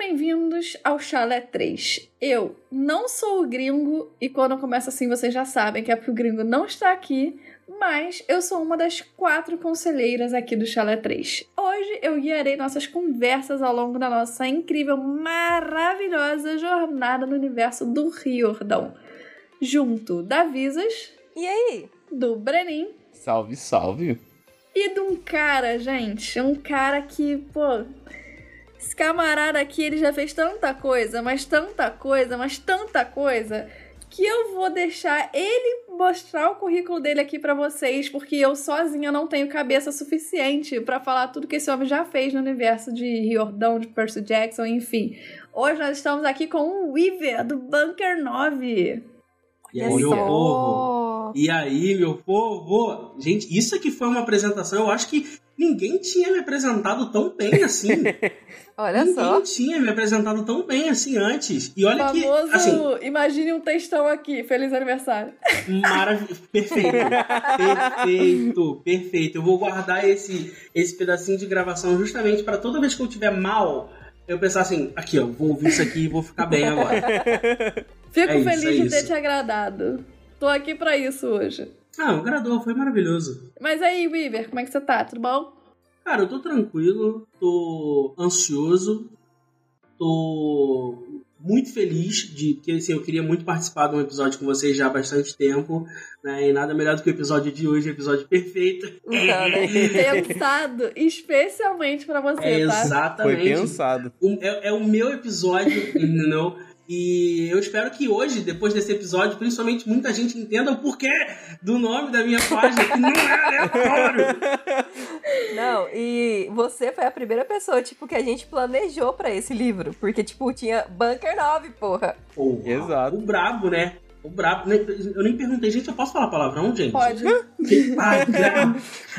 bem-vindos ao Chalé 3. Eu não sou o gringo, e quando começa assim vocês já sabem que é porque o gringo não está aqui, mas eu sou uma das quatro conselheiras aqui do Chalé 3. Hoje eu guiarei nossas conversas ao longo da nossa incrível, maravilhosa jornada no universo do Riordão. Junto da Visas. E aí? Do Brenin. Salve, salve. E de um cara, gente, um cara que, pô, esse camarada aqui, ele já fez tanta coisa, mas tanta coisa, mas tanta coisa, que eu vou deixar ele mostrar o currículo dele aqui para vocês, porque eu sozinha não tenho cabeça suficiente para falar tudo que esse homem já fez no universo de Riordão, de Percy Jackson, enfim. Hoje nós estamos aqui com o Weaver, do Bunker 9. E aí, meu povo? E aí, meu povo? Gente, isso aqui foi uma apresentação, eu acho que ninguém tinha me apresentado tão bem assim. olha ninguém só. Ninguém tinha me apresentado tão bem assim antes. E olha Famoso, que. Assim, imagine um textão aqui. Feliz aniversário. Maravilhoso. Perfeito. perfeito. Perfeito. Eu vou guardar esse, esse pedacinho de gravação justamente para toda vez que eu tiver mal. Eu pensar assim, aqui ó, vou ouvir isso aqui e vou ficar bem agora. Fico é feliz isso, é de ter te agradado. Tô aqui para isso hoje. Ah, agradou, foi maravilhoso. Mas aí, Weaver, como é que você tá? Tudo bom? Cara, eu tô tranquilo, tô ansioso, tô muito feliz de que assim, eu queria muito participar de um episódio com vocês já há bastante tempo, né? E nada melhor do que o episódio de hoje, o episódio perfeito. Então, né? Pensado especialmente para você, é, tá? Exatamente. Foi pensado. O, é, é o meu episódio, não? E eu espero que hoje, depois desse episódio, principalmente muita gente entenda o porquê do nome da minha página, que não é aleatório. Não, e você foi a primeira pessoa, tipo, que a gente planejou para esse livro. Porque, tipo, tinha Bunker 9, porra. porra Exato. O brabo, né? O brabo. Eu nem perguntei, gente, eu posso falar palavrão, gente? Pode. Ai,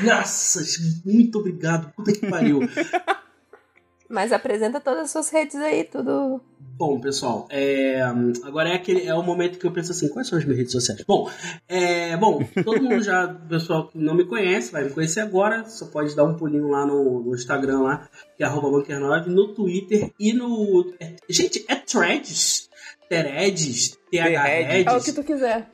Nossa, muito obrigado. Puta que pariu. Mas apresenta todas as suas redes aí, tudo. Bom, pessoal, é, agora é aquele é o momento que eu penso assim, quais são as minhas redes sociais? Bom, é, bom, todo mundo já, pessoal que não me conhece, vai me conhecer agora, só pode dar um pulinho lá no, no Instagram lá, que é bunker9, no Twitter e no é, gente, é Threads, Threads, THReds. É o que tu quiser.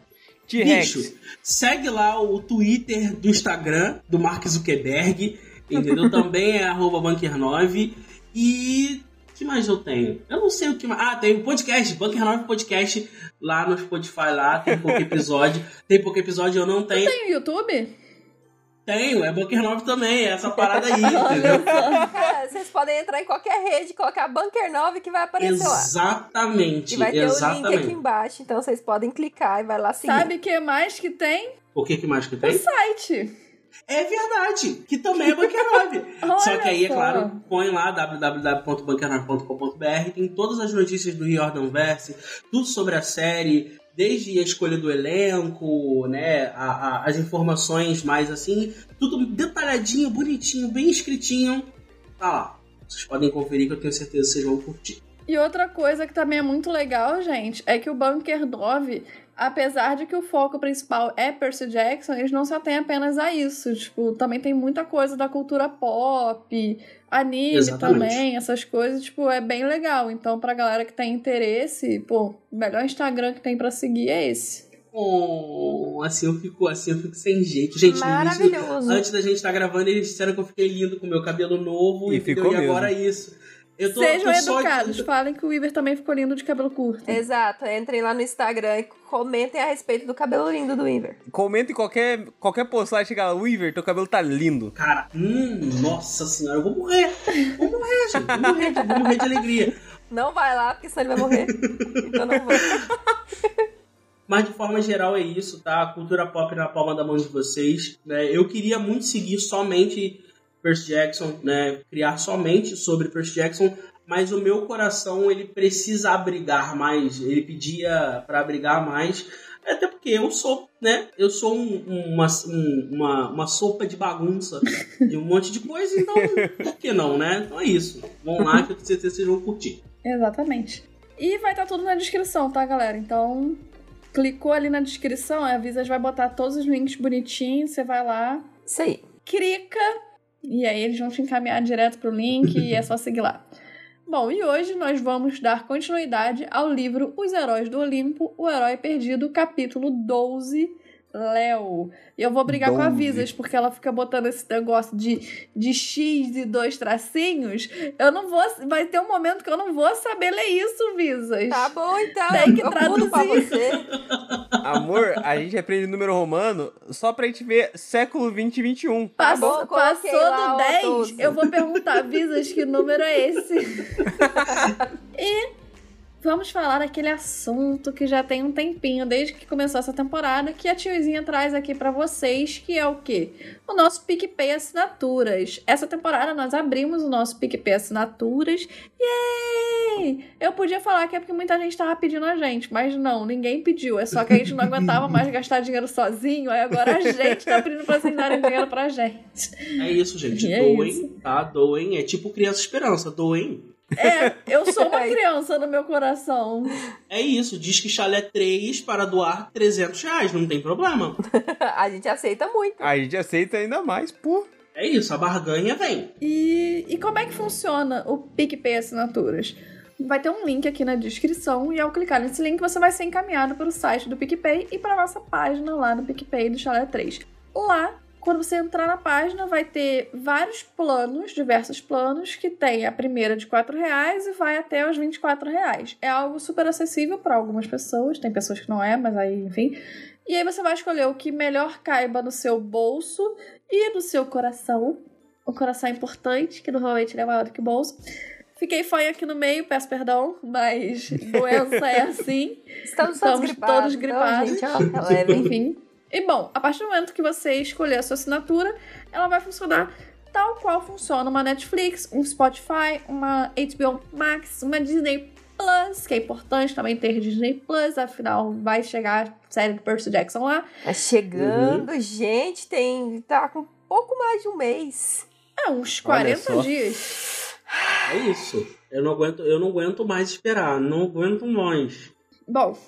Bicho, segue lá o Twitter do Instagram do Mark Zuckerberg, entendeu? Também é bunker9 e que mais eu tenho? Eu não sei o que mais. Ah, tem o podcast, Bunker 9 Podcast lá no Spotify lá, tem pouco episódio. tem pouco episódio, eu não tenho. Tem o YouTube? Tenho, é Bunker 9 também, é essa parada aí, entendeu? É, vocês podem entrar em qualquer rede, colocar Bunker 9 que vai aparecer exatamente, lá. E vai ter exatamente. o link aqui embaixo, então vocês podem clicar e vai lá seguir. Sabe o que mais que tem? O que, que mais que tem? O site. É verdade, que também é Bunker 9. Só que aí, é claro, põe lá www.bunker9.com.br, tem todas as notícias do Riordan Verse, tudo sobre a série, desde a escolha do elenco, né, a, a, as informações mais assim, tudo detalhadinho, bonitinho, bem escritinho. Tá lá. Vocês podem conferir que eu tenho certeza que vocês vão curtir. E outra coisa que também é muito legal, gente, é que o Bunker 9 apesar de que o foco principal é Percy Jackson, eles não se atêm apenas a isso. Tipo, também tem muita coisa da cultura pop, anime Exatamente. também, essas coisas, tipo, é bem legal. Então, pra galera que tem interesse, pô, o melhor Instagram que tem para seguir é esse. Oh, assim eu fico, assim eu fico sem jeito. Gente, Maravilhoso. Início, antes da gente estar tá gravando, eles disseram que eu fiquei lindo com meu cabelo novo E ficou e agora é mesmo. isso. Eu tô, Sejam tô só- educados, falem que o Weaver também ficou lindo de cabelo curto. Exato, entrem lá no Instagram e comentem a respeito do cabelo lindo do Weaver. Comenta em qualquer, qualquer postagem, chega lá, Weaver, teu cabelo tá lindo. Cara, hum, nossa senhora, eu vou morrer. Vou morrer, gente. Vou morrer, de- vou morrer de alegria. Não vai lá, porque senão ele vai morrer. então não vou. Mas de forma geral é isso, tá? A cultura pop na palma da mão de vocês. Né? Eu queria muito seguir somente Percy Jackson, né? Criar somente sobre Percy Jackson, mas o meu coração ele precisa abrigar mais. Ele pedia para abrigar mais. Até porque eu sou, né? Eu sou um- um- uma, um- uma, uma sopa de bagunça de um monte de coisa, então por que não, né? Então é isso. Vão lá que eu tenho certeza que vocês vão curtir. Exatamente. E vai estar tudo na descrição, tá, galera? Então, clicou ali na descrição, a Visas vai botar todos os links bonitinhos, você vai lá, Isso aí. clica, e aí eles vão te encaminhar direto pro link e é só seguir lá. Bom, e hoje nós vamos dar continuidade ao livro Os Heróis do Olimpo, O Herói Perdido, capítulo 12, Léo. E eu vou brigar com a 12. Visas, porque ela fica botando esse negócio de, de X e dois tracinhos. Eu não vou. Vai ter um momento que eu não vou saber ler isso, Visas. Tá bom, então. Tem que eu mudo pra traduzir. você. Amor, a gente aprende número romano só pra gente ver século 20 e 21. Pass- bom, coloquei passou do ó, 10, 12. eu vou perguntar, Visas, que número é esse? e vamos falar daquele assunto que já tem um tempinho, desde que começou essa temporada, que a tiozinha traz aqui pra vocês, que é o quê? O nosso PicPay Assinaturas. Essa temporada nós abrimos o nosso PicPay Assinaturas. Yay! Eu podia falar que é porque muita gente tava pedindo a gente, mas não, ninguém pediu. É só que a gente não aguentava mais gastar dinheiro sozinho, aí agora a gente tá pedindo pra vocês darem dinheiro pra gente. É isso, gente. É doem, isso. tá? Doem. É tipo Criança Esperança. Doem. É, eu sou uma criança no meu coração. É isso. Diz que chalé 3 para doar 300 reais. Não tem problema. A gente aceita muito. A gente aceita ainda mais, pô. É isso. A barganha vem. E, e como é que funciona o PicPay Assinaturas? Vai ter um link aqui na descrição e ao clicar nesse link você vai ser encaminhado para o site do PicPay e para a nossa página lá no PicPay do Chalé 3. Lá, quando você entrar na página, vai ter vários planos, diversos planos, que tem a primeira de R$ reais e vai até os 24 reais. É algo super acessível para algumas pessoas, tem pessoas que não é, mas aí, enfim. E aí você vai escolher o que melhor caiba no seu bolso e no seu coração. O coração é importante, que normalmente ele é maior do que o bolso. Fiquei fanha aqui no meio, peço perdão, mas doença é assim. Estamos, Estamos todos gripados. todos gripados. Então, gente, ó, relevem. Enfim. E bom, a partir do momento que você escolher a sua assinatura, ela vai funcionar tal qual funciona uma Netflix, um Spotify, uma HBO Max, uma Disney Plus, que é importante também ter Disney Plus, afinal vai chegar a série do Percy Jackson lá. Tá chegando, gente. Tem. Tá com pouco mais de um mês. É, uns Olha 40 só. dias. É isso. Eu não aguento, eu não aguento mais esperar. Não aguento mais. Bom,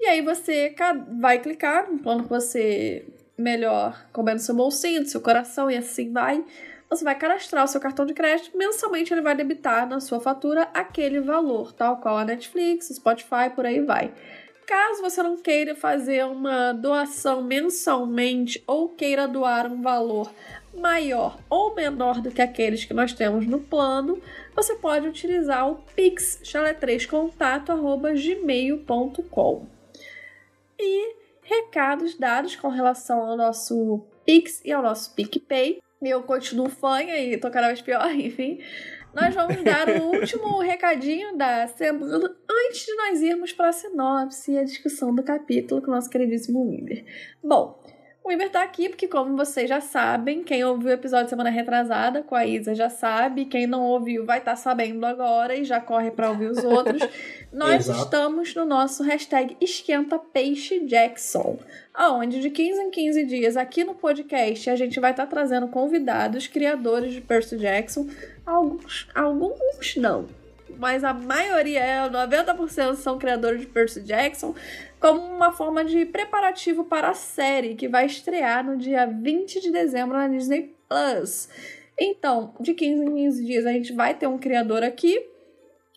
e aí você vai clicar no plano que você melhor couber no seu bolsinho, no seu coração e assim vai. Você vai cadastrar o seu cartão de crédito, mensalmente ele vai debitar na sua fatura aquele valor, tal qual a Netflix, Spotify, por aí vai. Caso você não queira fazer uma doação mensalmente ou queira doar um valor maior ou menor do que aqueles que nós temos no plano, você pode utilizar o pix chalé3contato@gmail.com. E recados dados com relação ao nosso Pix e ao nosso PicPay. Eu continuo fanha e tô cada vez pior, enfim. Nós vamos dar o último recadinho da semana antes de nós irmos para a sinopse e a discussão do capítulo com o nosso queridíssimo Wimber. Bom, o Wimber tá aqui porque, como vocês já sabem, quem ouviu o episódio semana retrasada com a Isa já sabe, quem não ouviu vai estar sabendo agora e já corre para ouvir os outros. Nós Exato. estamos no nosso hashtag Esquenta Peixe Jackson, aonde de 15 em 15 dias aqui no podcast a gente vai estar trazendo convidados, criadores de Percy Jackson. Alguns, alguns não, mas a maioria é, 90% são criadores de Percy Jackson, como uma forma de preparativo para a série que vai estrear no dia 20 de dezembro na Disney Plus. Então, de 15 em 15 dias a gente vai ter um criador aqui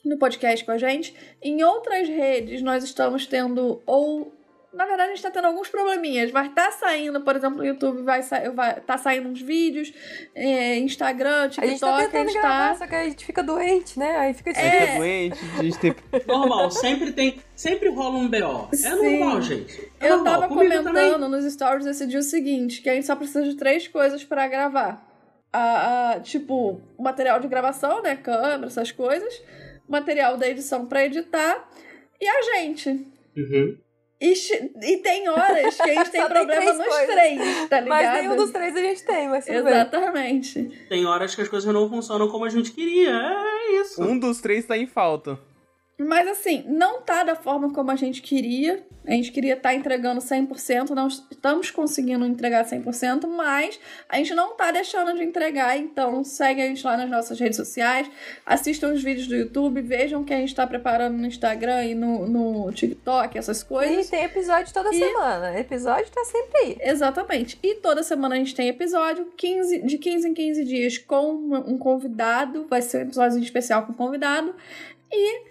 no podcast com a gente. Em outras redes, nós estamos tendo ou na verdade, a gente tá tendo alguns probleminhas. Vai estar saindo, por exemplo, no YouTube vai, sa vai tá saindo uns vídeos, é, Instagram, A TikTok, gente tá tentando tá- gravar, só que a gente fica doente, né? Aí fica A gente difícil. é doente, a gente tem. Normal. sempre tem. Sempre rola um BO. É Sim. normal, gente. É Eu normal. tava Comigo comentando também. nos stories esse dia o seguinte, que a gente só precisa de três coisas pra gravar. A, a- tipo, o material de gravação, né? Câmera, essas coisas. Material da edição pra editar. E a gente. Uhum. E, e tem horas que a gente tem Só tem problema três nos coisas. três, tá ligado? Mas nenhum dos três a gente tem, mas tudo bem. Exatamente. Tem horas que as coisas não funcionam como a gente queria. É isso. Um dos três tá em falta. Mas assim, não tá da forma como a gente queria. A gente queria estar tá entregando 100%, não estamos conseguindo entregar 100%, mas a gente não tá deixando de entregar, então segue a gente lá nas nossas redes sociais, assistam os vídeos do YouTube, vejam o que a gente tá preparando no Instagram e no, no TikTok, essas coisas. E tem episódio toda e... semana, episódio tá sempre aí. Exatamente. E toda semana a gente tem episódio, 15, de 15 em 15 dias com um convidado, vai ser um episódio especial com convidado, e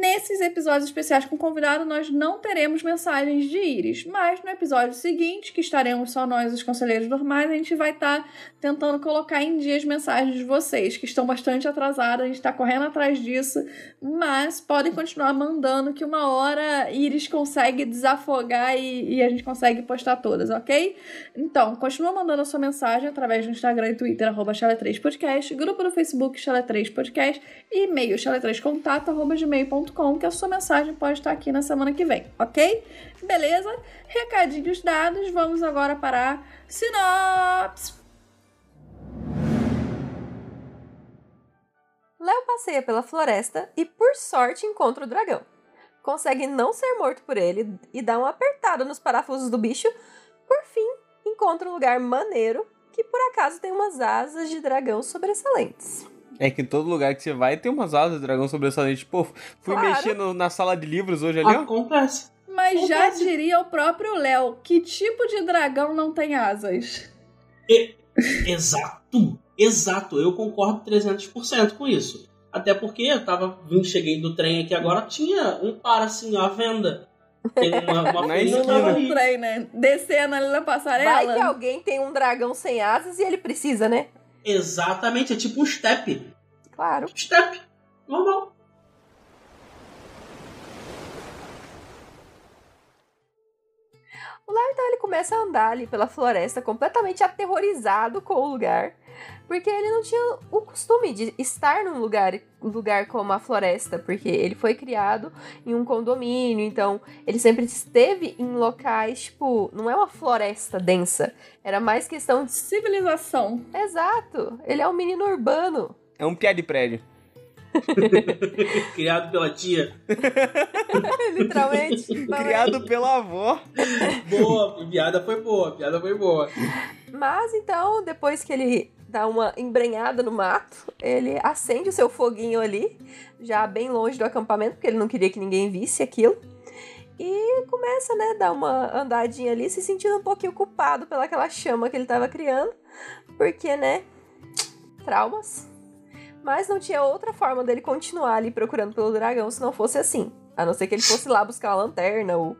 Nesses episódios especiais com convidado, nós não teremos mensagens de íris, mas no episódio seguinte, que estaremos só nós, os conselheiros normais, a gente vai estar tá tentando colocar em dia as mensagens de vocês, que estão bastante atrasadas, a gente está correndo atrás disso, mas podem continuar mandando, que uma hora íris consegue desafogar e, e a gente consegue postar todas, ok? Então, continua mandando a sua mensagem através do Instagram e Twitter, arroba 3 podcast grupo do Facebook Chala3podcast e e-mail chala3contato, arroba gmail.com gmail.com, que a sua mensagem pode estar aqui na semana que vem, ok? Beleza? Recadinhos dados, vamos agora para a sinopse. Léo passeia pela floresta e, por sorte, encontra o dragão. Consegue não ser morto por ele e dá uma apertada nos parafusos do bicho. Por fim, encontra um lugar maneiro que, por acaso, tem umas asas de dragão sobressalentes. É que em todo lugar que você vai tem umas asas de dragão sobressalente. Pô, fui claro. mexer no, na sala de livros hoje ali, ó. Acontece. Mas Acontece. já diria o próprio Léo, que tipo de dragão não tem asas? E, exato, exato. Eu concordo 300% com isso. Até porque eu tava vindo, cheguei do trem aqui agora, tinha um par assim à venda. Tem uma, uma na esquina. Trem, né? Descendo ali na passarela. Vai que alguém tem um dragão sem asas e ele precisa, né? Exatamente, é tipo um step. Claro. Step. Normal. O Léo então ele começa a andar ali pela floresta completamente aterrorizado com o lugar porque ele não tinha o costume de estar num lugar, lugar como a floresta, porque ele foi criado em um condomínio, então ele sempre esteve em locais, tipo, não é uma floresta densa, era mais questão de civilização. Exato, ele é um menino urbano. É um piá de prédio. Criado pela tia. Literalmente. Criado pela avó. Boa, piada foi boa, a piada foi boa. Mas então, depois que ele dá uma embrenhada no mato, ele acende o seu foguinho ali, já bem longe do acampamento, porque ele não queria que ninguém visse aquilo. E começa, né, dar uma andadinha ali, se sentindo um pouquinho culpado pelaquela chama que ele estava criando, porque, né, traumas. Mas não tinha outra forma dele continuar ali procurando pelo dragão se não fosse assim. A não ser que ele fosse lá buscar a lanterna ou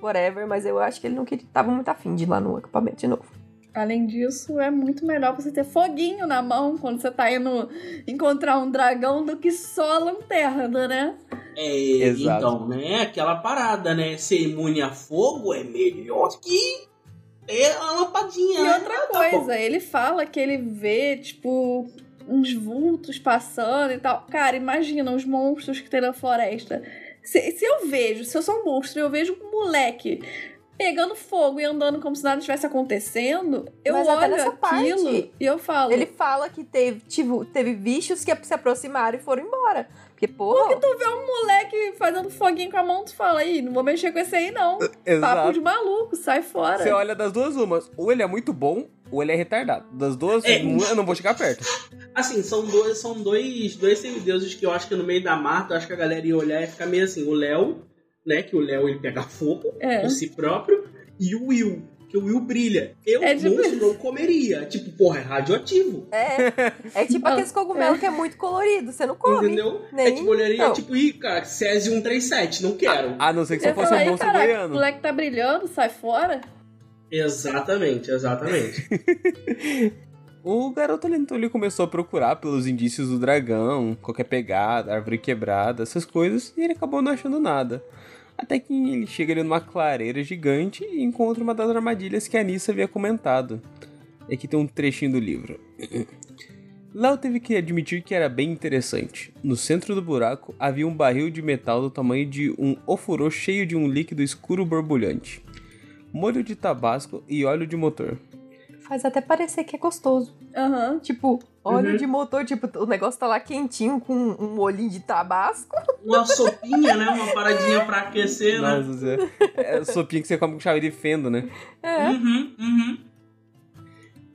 whatever, mas eu acho que ele não queria, tava muito afim de ir lá no acampamento de novo. Além disso, é muito melhor você ter foguinho na mão quando você tá indo encontrar um dragão do que só a lanterna, né? É, Exato. então, né? Aquela parada, né? Ser imune a fogo é melhor que é a lampadinha. E outra ah, tá coisa, tá ele fala que ele vê, tipo, uns vultos passando e tal. Cara, imagina os monstros que tem na floresta. Se, se eu vejo, se eu sou um monstro e eu vejo um moleque pegando fogo e andando como se nada estivesse acontecendo, eu Mas olho aquilo parte, e eu falo. Ele fala que teve, tipo, teve bichos que se aproximaram e foram embora. Porque, porra. Porque tu vê um moleque fazendo foguinho com a mão, tu fala, aí, não vou mexer com esse aí, não. Exato. Papo de maluco, sai fora. Você olha das duas umas. Ou ele é muito bom, ou ele é retardado. Das duas, é. eu não vou chegar perto. Assim, são dois, são dois, dois semideuses que eu acho que no meio da mata, eu acho que a galera ia olhar e ficar meio assim, o Léo né? Que o Léo ele pega fogo é. por si próprio. E o Will, que o Will brilha. Eu, é tipo... monstro, não comeria. Tipo, porra, é radioativo. É. É tipo aqueles cogumelos é. que é muito colorido. Você não come. Entendeu? Nem... É tipo, olharia, tipo, ih, cara, Césio 137, não quero. A, não ser que você fosse um monstro goiano. O moleque tá brilhando, sai fora. Exatamente, exatamente. O garoto ali, então, ele começou a procurar pelos indícios do dragão, qualquer pegada, árvore quebrada, essas coisas, e ele acabou não achando nada. Até que ele chega ali numa clareira gigante e encontra uma das armadilhas que a Anissa havia comentado. Aqui tem um trechinho do livro. Léo teve que admitir que era bem interessante. No centro do buraco havia um barril de metal do tamanho de um ofurô cheio de um líquido escuro borbulhante, molho de tabasco e óleo de motor. Faz até parecer que é gostoso. Aham. Tipo, óleo Uhum. de motor, tipo, o negócio tá lá quentinho com um molhinho de tabasco. Uma sopinha, né? Uma paradinha pra aquecer, né? Nossa, Zé. É sopinha que você come com chave de fendo, né? É. Uhum, uhum.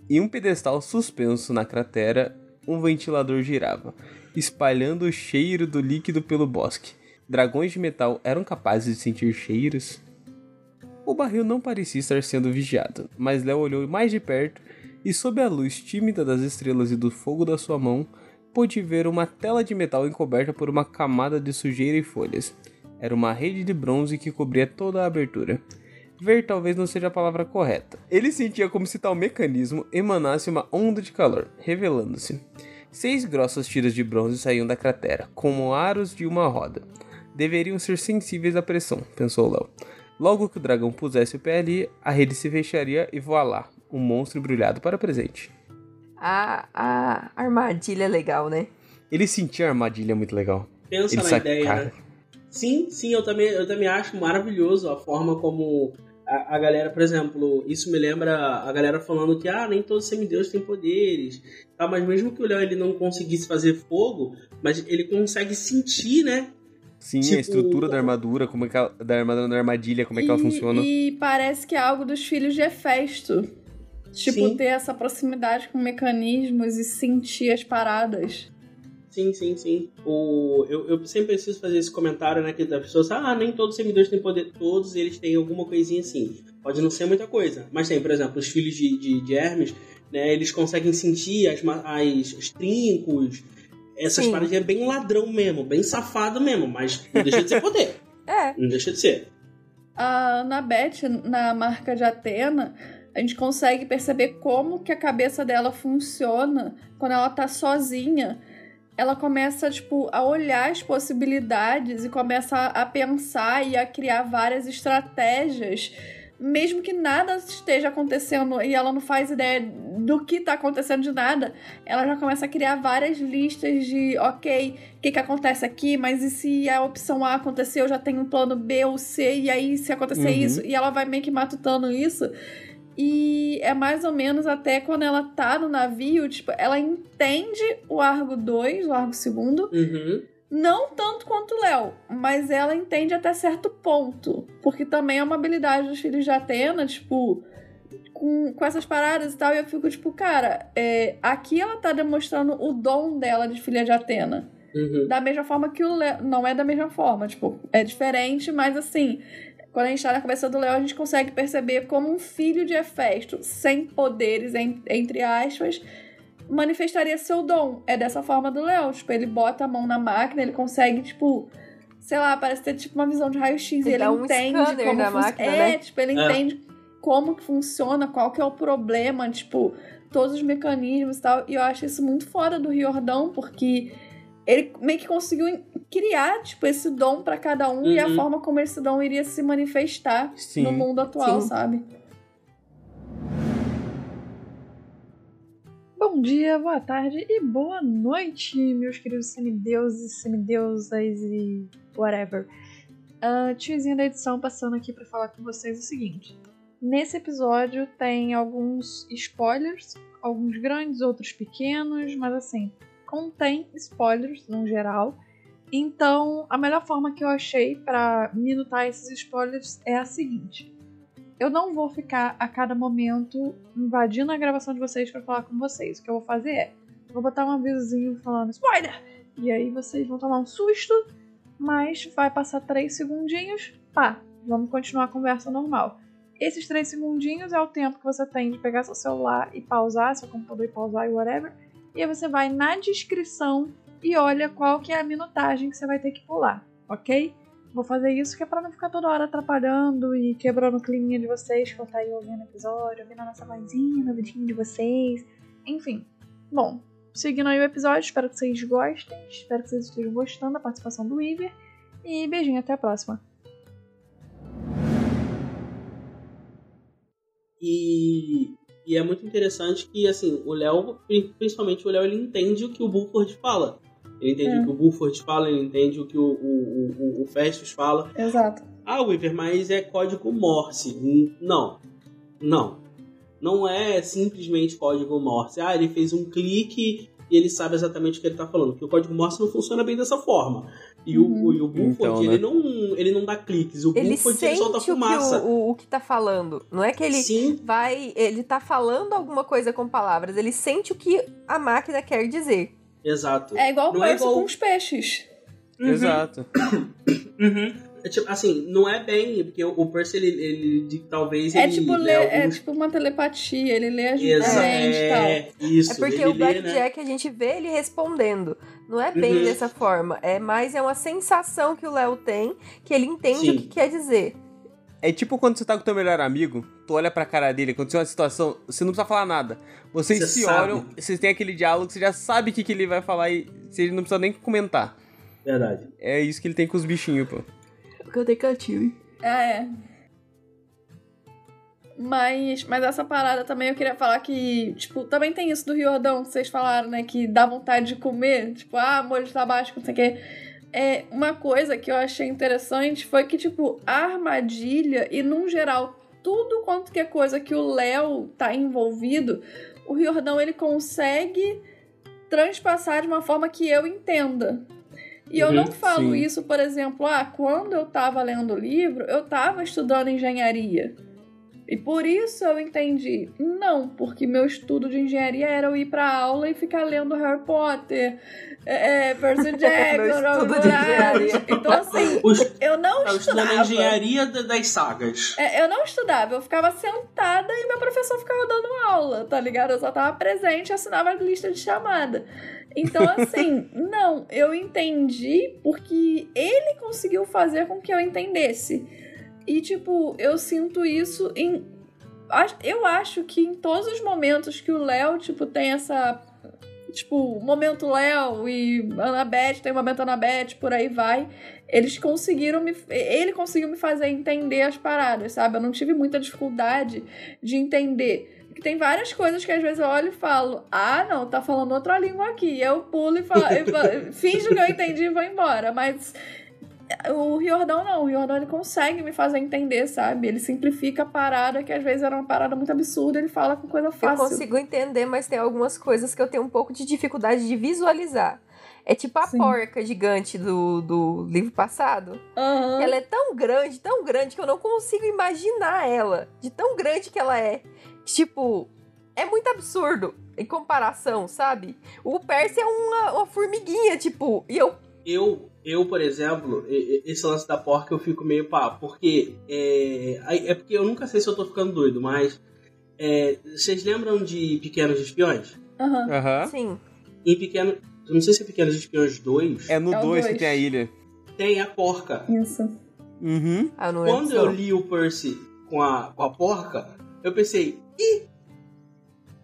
Em um pedestal suspenso na cratera, um ventilador girava, espalhando o cheiro do líquido pelo bosque. Dragões de metal eram capazes de sentir cheiros? O barril não parecia estar sendo vigiado, mas Léo olhou mais de perto e, sob a luz tímida das estrelas e do fogo da sua mão, pôde ver uma tela de metal encoberta por uma camada de sujeira e folhas. Era uma rede de bronze que cobria toda a abertura. Ver talvez não seja a palavra correta. Ele sentia como se tal mecanismo emanasse uma onda de calor, revelando-se. Seis grossas tiras de bronze saíam da cratera, como aros de uma roda. Deveriam ser sensíveis à pressão, pensou Léo. Logo que o dragão pusesse o pé ali, a rede se fecharia e voilá, um monstro embrulhado para presente. A, a armadilha é legal, né? Ele sentia a armadilha muito legal. Pensa Ele na saca- ideia, né? Sim, sim, eu também, eu também acho maravilhoso a forma como a, a galera, por exemplo, isso me lembra a galera falando que ah, nem todos os semideus têm poderes, tá? mas mesmo que o Léo ele não conseguisse fazer fogo, mas ele consegue sentir, né? Sim, Tipo- a estrutura da armadura, como é que ela, da armadura da armadilha, como é que ela E- funciona. E parece que é algo dos filhos de Hefesto. Tipo, Sim. ter essa proximidade com mecanismos e sentir as paradas. Sim, sim, sim. O, eu, eu sempre preciso fazer esse comentário, né? Que as pessoas ah, nem todos os semideuses têm poder. Todos eles têm alguma coisinha assim. Pode não ser muita coisa. Mas tem, por exemplo, os filhos de, de, de Hermes, né? Eles conseguem sentir as, as, os trincos. Essas Sim. paradinhas é bem ladrão mesmo, bem safado mesmo, mas não deixa de ser poder. É. Não deixa de ser. A Anabeth, na marca de Atena, a gente consegue perceber como que a cabeça dela funciona quando ela tá sozinha. Ela começa, tipo, a olhar as possibilidades e começa a pensar e a criar várias estratégias, mesmo que nada esteja acontecendo e ela não faz ideia do que tá acontecendo de nada, ela já começa a criar várias listas de, ok, o que, que acontece aqui, mas e se a opção A acontecer, eu já tenho um plano B ou C, e aí se acontecer Uhum. isso, e ela vai meio que matutando isso. E é mais ou menos até quando ela tá no navio, tipo, ela entende o Argo 2, o Argo 2, Uhum. Não tanto quanto o Léo, mas ela entende até certo ponto. Porque também é uma habilidade dos filhos de Atena, tipo, com, com essas paradas e tal. E eu fico, tipo, cara, é, aqui ela tá demonstrando o dom dela de filha de Atena. Uhum. Da mesma forma que o Léo. Não é da mesma forma, tipo, é diferente, mas assim. Quando a gente tá na cabeça do Léo, a gente consegue perceber como um filho de Hefesto, sem poderes, en- entre aspas, manifestaria seu dom. É dessa forma do Léo. Tipo, ele bota a mão na máquina, ele consegue, tipo. Sei lá, parece ter tipo uma visão de raio-x. E Ele ele um entende como na máquina, É, né? tipo, ele É. entende como que funciona, qual que é o problema, tipo, todos os mecanismos e tal. E eu acho isso muito fora do Riordão, porque ele meio que conseguiu criar, tipo, esse dom pra cada um e a Uhum. forma como esse dom iria se manifestar Sim. no mundo atual, Sim. sabe? Bom dia, boa tarde e boa noite, meus queridos semideuses, semideusas e whatever. A tiozinha da edição passando aqui pra falar com vocês o seguinte. Nesse episódio tem alguns spoilers, alguns grandes, outros pequenos, mas assim, contém spoilers no geral. Então, a melhor forma que eu achei pra minutar esses spoilers é a seguinte: eu não vou ficar a cada momento invadindo a gravação de vocês pra falar com vocês. O que eu vou fazer é, vou botar um avisozinho falando spoiler, e aí vocês vão tomar um susto, mas vai passar três segundinhos, pá, vamos continuar a conversa normal. Esses três segundinhos é o tempo que você tem de pegar seu celular e pausar, seu computador e pausar e whatever. E aí você vai na descrição e olha qual que é a minutagem que você vai ter que pular, ok? Vou fazer isso que é pra não ficar toda hora atrapalhando e quebrando o clima de vocês que vão estar aí ouvindo o episódio, ouvindo a nossa vozinha, no vidinho de vocês. Enfim. Bom, seguindo aí o episódio, espero que vocês gostem, espero que vocês estejam gostando da participação do Iver. E beijinho, até a próxima. E, e é muito interessante que, assim, o Léo, pri- principalmente o Léo, ele entende o que o Bulford fala. Ele entende É. o que o Bulford fala, ele entende o que o, o, o, o Festus fala. Exato. Ah, Weaver, mas é código Morse. Não. Não. Não é simplesmente código Morse. Ah, ele fez um clique e ele sabe exatamente o que ele tá falando. Porque o código Morse não funciona bem dessa forma. E Uhum. o, e o Buford, Então, né? ele, não, ele não dá cliques. O Ele Buford, ele sente solta o que, fumaça. o, o, o que tá falando. Não é que ele Sim, vai. Ele tá falando alguma coisa com palavras. Ele sente o que a máquina quer dizer. Exato. É igual o Não é Percy igual- com os peixes. Uhum. Exato. Uhum. É tipo, assim, não é bem, porque o o Percy, ele, ele de- talvez É ele tipo, lê ler, é alguns... tipo uma telepatia, ele lê Exa- mentes e tal. é, isso, é porque ele o lê, né? Blackjack a gente vê ele respondendo. Não é bem Uhum. dessa forma. É mais é uma sensação que o Léo tem que ele entende Sim. o que quer dizer. É tipo quando você tá com teu melhor amigo, tu olha pra cara dele, aconteceu uma situação, você não precisa falar nada. Vocês Você se sabe. olham, vocês têm aquele diálogo, você já sabe o que, que ele vai falar e você não precisa nem comentar. Verdade. É isso que ele tem com os bichinhos, pô. Porque eu tenho cantinho. Ah, é. Mas, mas essa parada também eu queria falar que, tipo, também tem isso do Riordão que vocês falaram, né? Que dá vontade de comer. Tipo, ah, molho de tabasco, não sei o quê. É, uma coisa que eu achei interessante foi que, tipo, a armadilha e, num geral, tudo quanto que é coisa que o Léo tá envolvido, o Riordão ele consegue transpassar de uma forma que eu entenda. E eu Uhum, não falo sim. isso, por exemplo, ah, quando eu tava lendo o livro, eu tava estudando engenharia. E por isso eu entendi. Não, porque meu estudo de engenharia era eu ir pra aula e ficar lendo Harry Potter, é, é, Percy Jackson. Então, assim, Os, eu não eu estudando estudava. engenharia da- das sagas. É, eu não estudava, eu ficava sentada e meu professor ficava dando aula, tá ligado? Eu só tava presente e assinava a lista de chamada. Então, assim, não, eu entendi porque ele conseguiu fazer com que eu entendesse. E, tipo, eu sinto isso em. Eu acho que em todos os momentos que o Léo, tipo, tem essa. Tipo, momento Léo e Anabete, tem o momento Anabete, por aí vai. Eles conseguiram me. Ele conseguiu me fazer entender as paradas, sabe? Eu não tive muita dificuldade de entender. Porque tem várias coisas que às vezes eu olho e falo, ah, não, tá falando outra língua aqui. Eu pulo e falo, e falo finjo que eu entendi e vou embora. Mas o Riordão não, o Riordão ele consegue me fazer entender, sabe? Ele simplifica a parada que às vezes era uma parada muito absurda, ele fala com coisa Eu fácil. consigo entender, mas tem algumas coisas que eu tenho um pouco de dificuldade de visualizar. É tipo a Sim. porca gigante do, do livro passado. Aham. Ela é tão grande, tão grande, que eu não consigo imaginar ela. De tão grande que ela é. Tipo, é muito absurdo em comparação, sabe? O Percy é uma, uma formiguinha, tipo, e eu. Eu, eu, por exemplo, esse lance da porca eu fico meio pá, porque é, é porque eu nunca sei se eu tô ficando doido, mas é, vocês lembram de Pequenos Espiões? Aham. Aham. Sim. Em Pequeno, eu não sei se é Pequenos Espiões 2, É no É o 2 que dois. tem a ilha. tem a porca. Isso. Uhum. Ah, Quando eu li o Percy com a, com a porca, eu pensei, ih,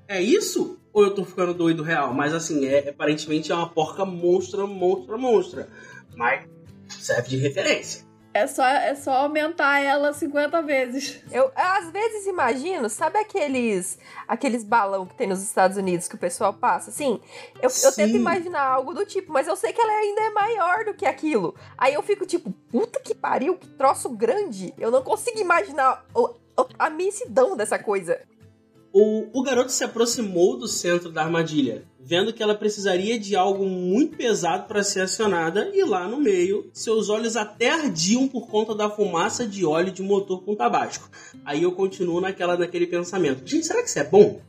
é isso? Ou eu tô ficando doido real? Mas assim, é, aparentemente é uma porca monstra, monstra, monstra. Mas serve de referência. É só, é só aumentar ela 50 vezes. Eu às vezes imagino, sabe aqueles aqueles balão que tem nos Estados Unidos que o pessoal passa? Assim, eu, eu tento imaginar algo do tipo, mas eu sei que ela ainda é maior do que aquilo. Aí eu fico tipo, puta que pariu, que troço grande. Eu não consigo imaginar o- o- a imensidão dessa coisa. O, o garoto se aproximou do centro da armadilha, vendo que ela precisaria de algo muito pesado para ser acionada, e lá no meio, seus olhos até ardiam por conta da fumaça de óleo de motor com tabasco. Aí eu continuo naquela, naquele pensamento: gente, será que isso é bom?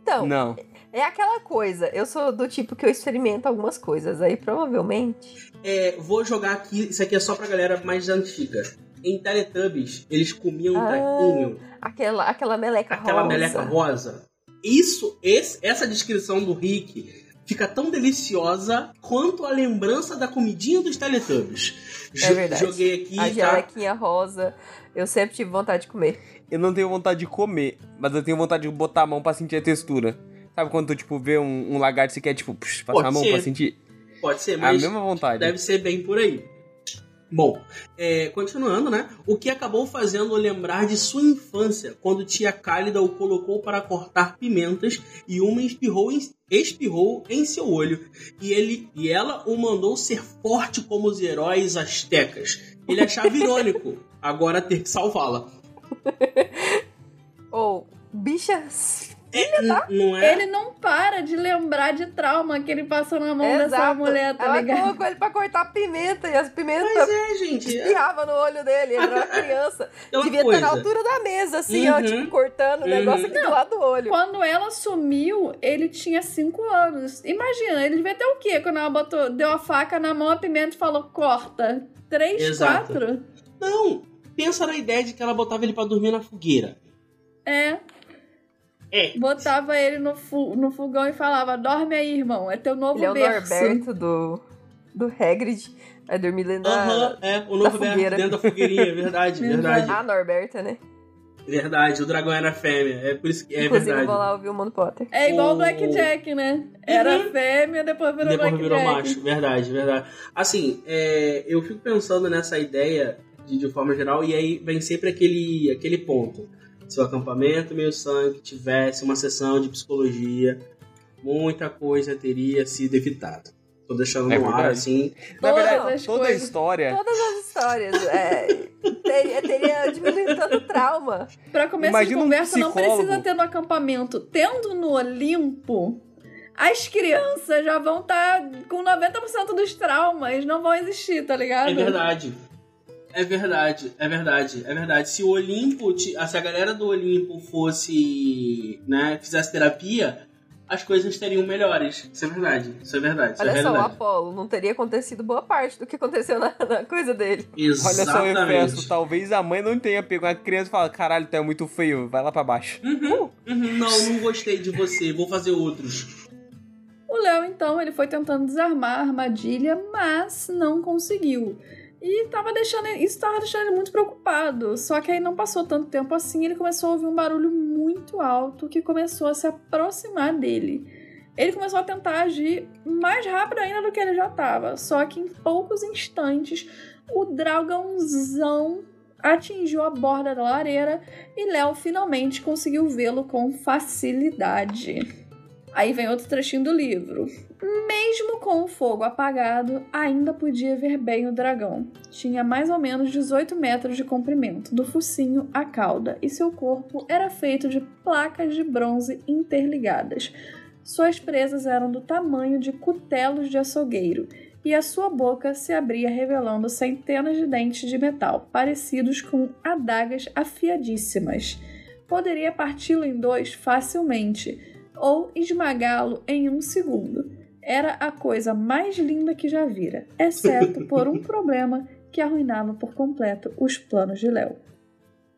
Então, Não. é aquela coisa. Eu sou do tipo que eu experimento algumas coisas. Aí provavelmente. É, vou jogar aqui, isso aqui é só pra galera mais antiga. Em Teletubbies, eles comiam um Ah, trequinho, Aquela, aquela meleca aquela rosa. meleca rosa. Isso, esse- essa descrição do Rick fica tão deliciosa quanto a lembrança da comidinha dos Teletubbies. É verdade. Joguei aqui, A tá? gelequinha rosa. Eu sempre tive vontade de comer. Eu não tenho vontade de comer, mas eu tenho vontade de botar a mão pra sentir a textura. Sabe quando tu, tipo, vê um, um lagarto e você quer, tipo, pux, passar Pode a mão ser. pra sentir? Pode ser, A mas mesma vontade. deve ser bem por aí. Bom, é, continuando, né? O que acabou fazendo lembrar de sua infância, quando tia Cálida o colocou para cortar pimentas e uma espirrou em, espirrou em seu olho. E, ele, e ela o mandou ser forte como os heróis astecas. Ele achava irônico agora ter que salvá-la. Ou, bichas. É, n- não é? Ele não para de lembrar de trauma que ele passou na mão dessa mulher, tá Ela ligado? colocou ele pra cortar pimenta e as pimentas Pois é, gente. É no olho dele. Ele era criança. aquela Devia estar na altura da mesa, assim, ó, Uhum. tipo, cortando o Uhum. negócio aqui do lado do olho. Quando ela sumiu, ele tinha 5 anos. Imagina, ele devia ter o quê? Quando ela botou, deu a faca na mão, a pimenta e falou, corta. 3, Exato. 4? Não, pensa na ideia de que ela botava ele pra dormir na fogueira. É. É. Botava ele no, fu- no fogão e falava, dorme aí, irmão, é teu novo Ele é o berço. Norberto do, do Hagrid. Vai dormir dentro Aham, da... é, o novo fogueira. dentro da fogueirinha, verdade, verdade. A Norberta, né? Verdade, o dragão era fêmea, é por isso que é Inclusive, eu verdade. vou lá ouvir o Mundo Potter. É igual o O- Blackjack, né? Era Uhum. fêmea, depois virou Depois Blackjack. virou macho, verdade, verdade. Assim, é, eu fico pensando nessa ideia de, de forma geral, e aí vem sempre aquele, aquele ponto. Se o acampamento meio sangue tivesse uma sessão de psicologia, muita coisa teria sido evitada. Tô deixando É no ar verdade. assim. Na Todas verdade, toda a coisas. história. Todas as histórias. É, teria, teria diminuído tanto o trauma. Pra começo Imagina de um conversa, não precisa ter no acampamento. Tendo no Olimpo, as crianças já vão estar com 90% dos traumas, não vão existir, tá ligado? É verdade. É verdade, é verdade, é verdade. Se o Olimpo, se a galera do Olimpo fosse, né, fizesse terapia, as coisas estariam melhores. Isso é verdade, isso é verdade, isso é Olha só, o. Apolo não teria acontecido boa parte do que aconteceu na, na coisa dele. Olha só o Exatamente. efeito. Talvez a mãe não tenha pego a criança e fala: caralho, tu é muito feio, vai lá pra baixo. Uhum, uhum, não, não gostei de você, vou fazer outros. O Léo, então, ele foi tentando desarmar a armadilha, mas não conseguiu. E tava deixando, isso tava deixando ele muito preocupado. Só que aí não passou tanto tempo assim, ele começou a ouvir um barulho muito alto que começou a se aproximar dele. Ele começou a tentar agir mais rápido ainda do que ele já tava. Só que em poucos instantes, o dragãozão atingiu a borda da lareira e Léo finalmente conseguiu vê-lo com facilidade. Aí vem outro trechinho do livro. Mesmo com o fogo apagado, ainda podia ver bem o dragão. Tinha mais ou menos 18 metros de comprimento, do focinho à cauda, e seu corpo era feito de placas de bronze interligadas. Suas presas eram do tamanho de cutelos de açougueiro, e a sua boca se abria revelando centenas de dentes de metal, parecidos com adagas afiadíssimas. Poderia parti-lo em dois facilmente, ou esmagá-lo em um segundo. Era a coisa mais linda que já vira, exceto por um problema que arruinava por completo os planos de Léo.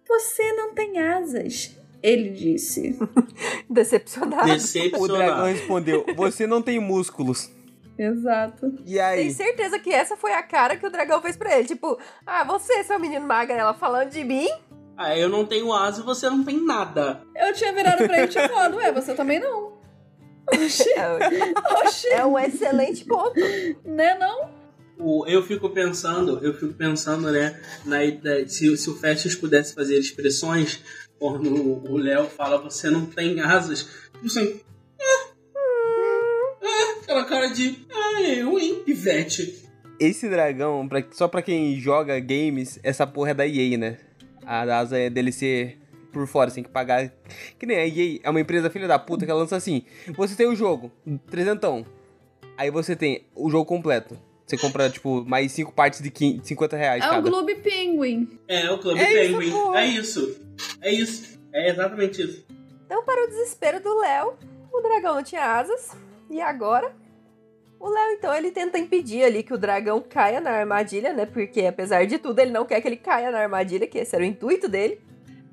Você não tem asas, ele disse. Decepcionado. O dragão Decepcionado. respondeu: Você não tem músculos. Exato. E aí? Tenho certeza que essa foi a cara que o dragão fez pra ele. Tipo, ah, você, seu menino magrela, falando de mim? Ah, eu não tenho asa e você não tem nada. Eu tinha virado pra ele e tinha falado, ué, você também não. Oxi, É, oxi, é um excelente ponto. né não? O- eu fico pensando, eu fico pensando, né, na ideia, se, se o Festus pudesse fazer expressões, quando o Léo fala você não tem asas, tipo assim, é, é, aquela cara de, ah, eu, hein, pivete. Esse dragão, pra- só pra quem joga games, essa porra é da EA, né? A asa é dele ser por fora, você tem que pagar. Que nem a EA é uma empresa filha da puta que ela lança assim: você tem o jogo, trezentão. Aí você tem o jogo completo. Você compra, tipo, mais cinco partes de 15 50 reais É o cada. Gloob Penguin. É, o Clube É isso, Penguin, porra. é isso, é isso, é exatamente isso. Então, para o desespero do Léo, o dragão não tinha asas. E agora? O Léo, então, ele tenta impedir ali que o dragão caia na armadilha, né? Porque, apesar de tudo, ele não quer que ele caia na armadilha, que esse era o intuito dele.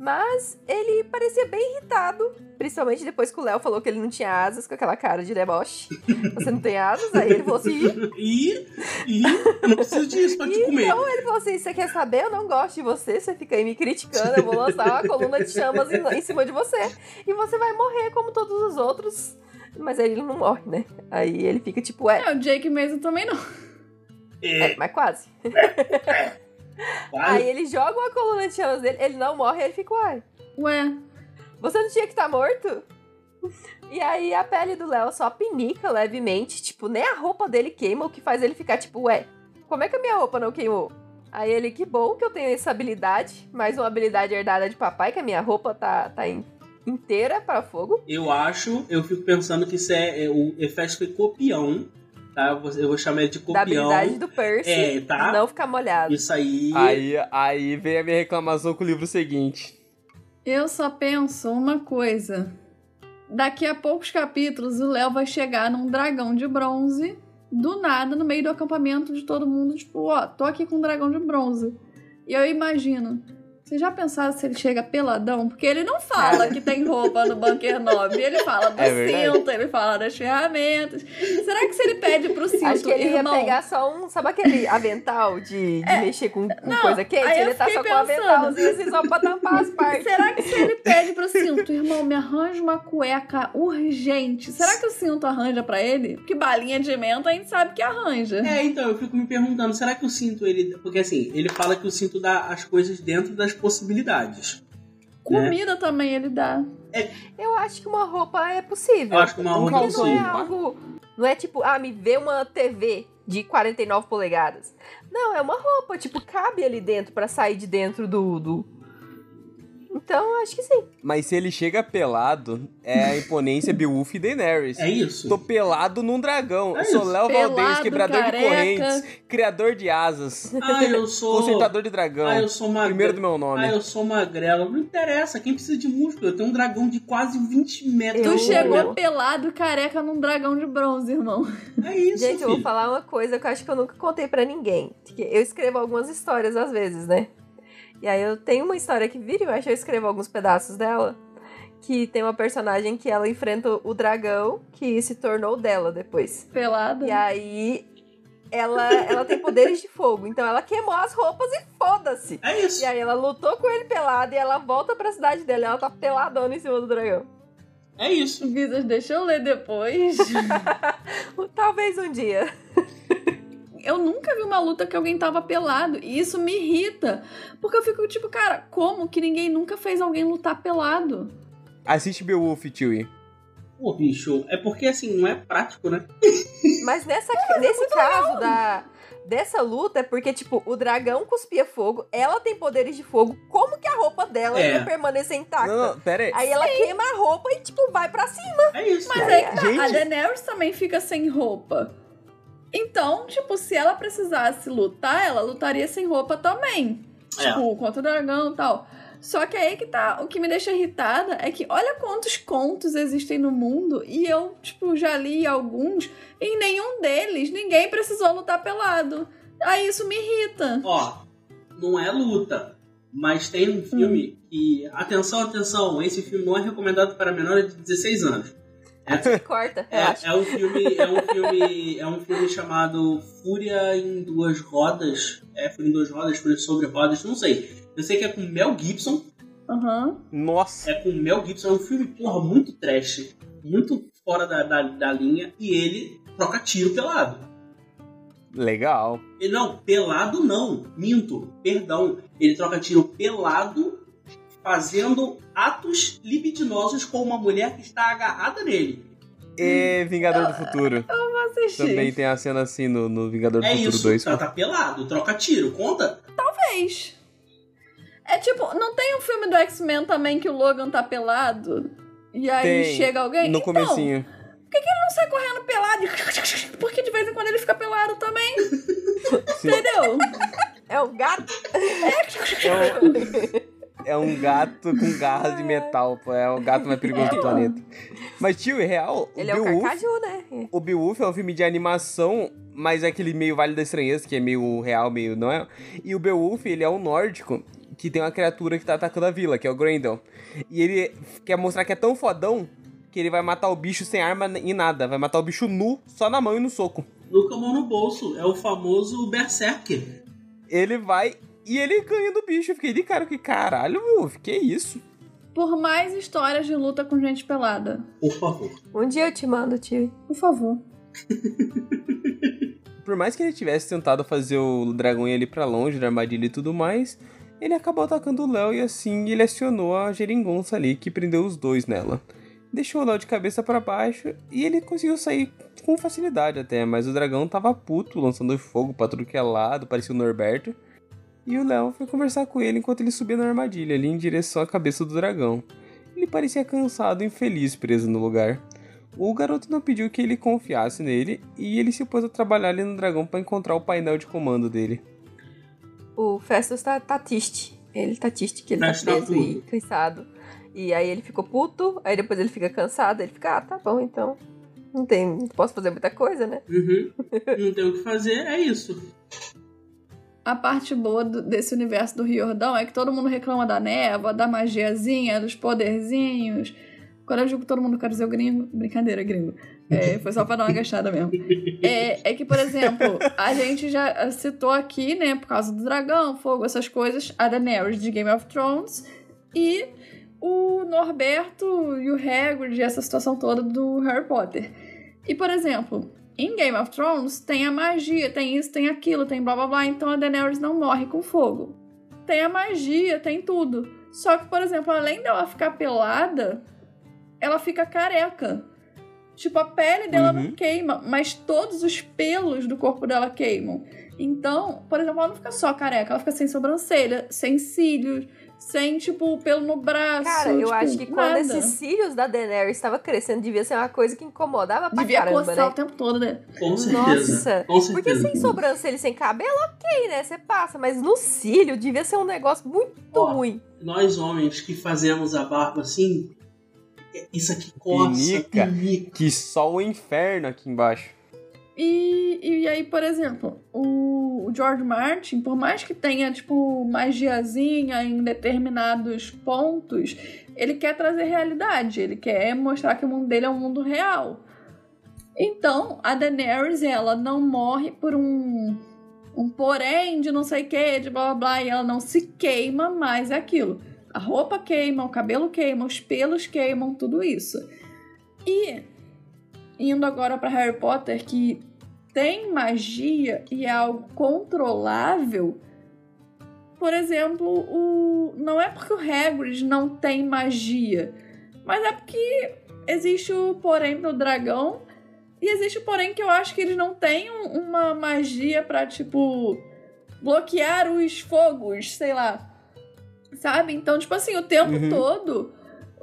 Mas ele parecia bem irritado, principalmente depois que o Léo falou que ele não tinha asas, com aquela cara de deboche. Você não tem asas? Aí ele falou assim: "Ih". Eu não preciso disso pra te comer. Então ele falou assim: Você quer saber? Eu não gosto de você. Você fica aí me criticando. Eu vou lançar uma coluna de chamas em, em cima de você. E você vai morrer como todos os outros. Mas aí ele não morre, né? Aí ele fica tipo, é, É, o Jake mesmo também não. é mas quase. Quase. Aí ele joga uma coluna de chamas dele, ele não morre, aí ele fica, uai, Ué, você não tinha que estar morto? E aí a pele do Léo só pinica levemente, tipo, nem a roupa dele queima, o que faz ele ficar tipo, ué, como é que a minha roupa não queimou? Aí ele, que bom que eu tenho essa habilidade, mais uma habilidade herdada de papai, que a minha roupa tá, tá, in- inteira para fogo. Eu acho, eu fico pensando que isso é, é o Efesto foi copião, tá? Eu vou chamar ele de Da copião. habilidade do Percy. É, tá? Não ficar molhado. Isso aí. Aí, aí vem a minha reclamação com o livro seguinte. Eu só penso uma coisa. Daqui a poucos capítulos, o Léo vai chegar num dragão de bronze, do nada, no meio do acampamento de todo mundo, tipo, ó, tô aqui com um dragão de bronze. E eu imagino, vocês já pensaram se ele chega peladão? Porque ele não fala que tem roupa no Bunker 9, ele fala do É cinto, ele fala das ferramentas. Será que se ele pede pro cinto, Acho que ele ia irmão, pegar só um. Sabe aquele avental de, de mexer com, com coisa quente? Ele tá só com um pensando. aventalzinho assim só pra tampar as partes. Será que se ele pede pro cinto, irmão, me arranja uma cueca urgente, será que o cinto arranja pra ele? Porque balinha de menta a gente sabe que arranja. É, então, eu fico me perguntando, será que o cinto, ele. Porque assim, ele fala que o cinto dá as coisas dentro das possibilidades. Comida também ele dá. Eu acho que uma roupa é possível. Eu acho que uma roupa Porque é não é possível. algo. Não é tipo, ah, me vê uma TV de 49 polegadas. Não, é uma roupa, tipo, cabe ali dentro pra sair de dentro do. do... Então, acho que sim. Mas se ele chega pelado, é a imponência Beowulf e Daenerys. É isso? Tô pelado num dragão. É Sou isso. Léo Valdez, quebrador careca. de correntes, criador de asas, Ah, eu sou. consertador de dragão. Ah, eu sou magrelo. Primeiro do meu nome. Ah, eu sou magrelo. Não interessa, quem precisa de músculo? Eu tenho um dragão de quase 20 metros. Tu Eu- chegou pelado careca num dragão de bronze, irmão. É isso, Gente, eu vou filho. falar uma coisa que eu acho que eu nunca contei pra ninguém. Que Eu escrevo algumas histórias às vezes, né? E aí eu tenho uma história que vira e mexe, eu escrevo alguns pedaços dela. Que tem uma personagem que ela enfrenta o dragão que se tornou dela depois. Pelado. E aí ela, ela tem poderes de fogo. Então ela queimou as roupas e foda-se. É isso. E aí ela lutou com ele pelado e ela volta pra cidade dela e ela tá peladona em cima do dragão. É isso. Visas, deixa eu ler depois. Talvez um dia. Eu nunca vi uma luta que alguém tava pelado. E isso me irrita. Porque eu fico tipo, cara, como que ninguém nunca fez alguém lutar pelado? Assiste Beowulf, Chewie. Pô, bicho, é porque assim, não é prático, né? Mas nessa, nesse caso da, dessa luta é porque, tipo, o dragão cuspia fogo, ela tem poderes de fogo, como que a roupa dela É. ia permanecer intacta? Não, não, pera aí. Aí ela queima a roupa e, tipo, vai pra cima. É isso. Mas aí que tá, Gente. a Daenerys também fica sem roupa. Então, tipo, se ela precisasse lutar, ela lutaria sem roupa também. É. Tipo, contra o dragão e tal. Só que aí que tá, o que me deixa irritada é que olha quantos contos existem no mundo e eu, tipo, já li alguns, e em nenhum deles ninguém precisou lutar pelado. Aí isso me irrita. Ó, não é luta, mas tem um filme que. Atenção, atenção, esse filme não é recomendado para menores de 16 anos. Corta, É, é um filme, é um filme, é um filme chamado Fúria em Duas Rodas. É, Fúria em Duas Rodas, Fúria sobre Rodas, não sei. Eu sei que é com Mel Gibson. Aham. Nossa. É com Mel Gibson, é um filme, porra, muito trash. Muito fora da, da, da linha. E ele troca tiro pelado. Legal. Ele, não, pelado não. Minto, perdão. Ele troca tiro pelado, fazendo atos libidinosos com uma mulher que está agarrada nele. E Vingador do Futuro. Vou assistir. Também tem a cena assim no, no Vingador do É Futuro isso, 2. tá, tá pelado, troca tiro, conta? Fez. É tipo, não tem um filme do X-Men também que o Logan tá pelado? E aí Tem, chega alguém? No então, comecinho. não sai correndo pelado. Porque de vez em quando ele fica pelado também. Sim. Entendeu? É um gato. É um, é um gato com garras de metal, pô. É o gato mais perigoso do planeta. Mas, tio, é real, o Ele é o Beowulf, Carcaju, né? o Beowulf é um filme de animação, mas é aquele meio Vale da Estranheza, que é meio real, meio não é? E o Beowulf, ele é um nórdico que tem uma criatura que tá atacando a vila, que é o Grendel. E ele quer mostrar que é tão fodão que ele vai matar o bicho sem arma e nada. Vai matar o bicho nu, só na mão e no soco. Nunca mão no bolso. É o famoso Berserker. Ele vai e ele ganha do bicho. Eu fiquei de cara, que caralho, Beowulf, que isso? Por mais histórias de luta com gente pelada. Por favor. Um dia eu te mando, tio. Por favor. Por mais que ele tivesse tentado fazer o dragão ir ali pra longe da armadilha e tudo mais, ele acabou atacando o Léo e assim ele acionou a geringonça ali que prendeu os dois nela. Deixou o Léo de cabeça pra baixo e ele conseguiu sair com facilidade até, mas o dragão tava puto, lançando fogo pra tudo que é lado, parecia o Norberto. E o Léo foi conversar com ele enquanto ele subia na armadilha, ali em direção à cabeça do dragão. Ele parecia cansado e infeliz preso no lugar. O garoto não pediu que ele confiasse nele e ele se pôs a trabalhar ali no dragão para encontrar o painel de comando dele. O Festus tá, tá triste. Ele tá triste que ele tá Festus tá preso e cansado. E aí ele ficou puto, aí depois ele fica cansado, ele fica, ah, tá bom, então. Não tem, não posso fazer muita coisa, né? Uhum. Não tem o que fazer, é isso. A parte boa do- desse universo do Riordão é que todo mundo reclama da névoa, da magiazinha, dos poderzinhos. Quando eu digo todo mundo, eu quero dizer o gringo. Brincadeira, gringo. É, foi só pra dar uma gastada mesmo. É, é que, por exemplo, a gente já citou aqui, né, por causa do dragão, fogo, essas coisas, a Daenerys de Game of Thrones e o Norberto e o Hagrid, essa situação toda do Harry Potter. E, por exemplo, em Game of Thrones tem a magia, tem isso, tem aquilo, tem blá blá blá, então a Daenerys não morre com fogo. Tem a magia, tem tudo. Só que, por exemplo, além dela ficar pelada, ela fica careca. Tipo, a pele dela Uhum. não queima, mas todos os pelos do corpo dela queimam. Então, por exemplo, ela não fica só careca, ela fica sem sobrancelha, sem cílios, sem, tipo, pelo no braço. Cara, eu tipo, acho que quando nada. esses cílios da Daenerys estava crescendo, devia ser uma coisa que incomodava pra Devia caramba, coçar né? o tempo todo, né? Com certeza. Nossa, Com certeza. porque sem sobrancelha e sem cabelo, ok, né? Você passa, mas no cílio devia ser um negócio muito Ó, ruim. Nós homens que fazemos a barba assim, isso aqui coça, Pinica. pinica. Que só o inferno aqui embaixo. E, e aí, por exemplo, o, o George Martin, por mais que tenha, tipo, magiazinha em determinados pontos, ele quer trazer realidade, ele quer mostrar que o mundo dele é um mundo real. Então, a Daenerys, ela não morre por um, um porém de não sei o que, de blá blá blá, e ela não se queima mais é aquilo. A roupa queima, o cabelo queima, os pelos queimam, tudo isso. E indo agora para Harry Potter, que tem magia e é algo controlável. Por exemplo, o não é porque o Hagrid não tem magia, mas é porque existe o porém do dragão e existe o porém que eu acho que eles não têm um- uma magia pra tipo bloquear os fogos, sei lá. Sabe? Então, tipo assim, o tempo Uhum. todo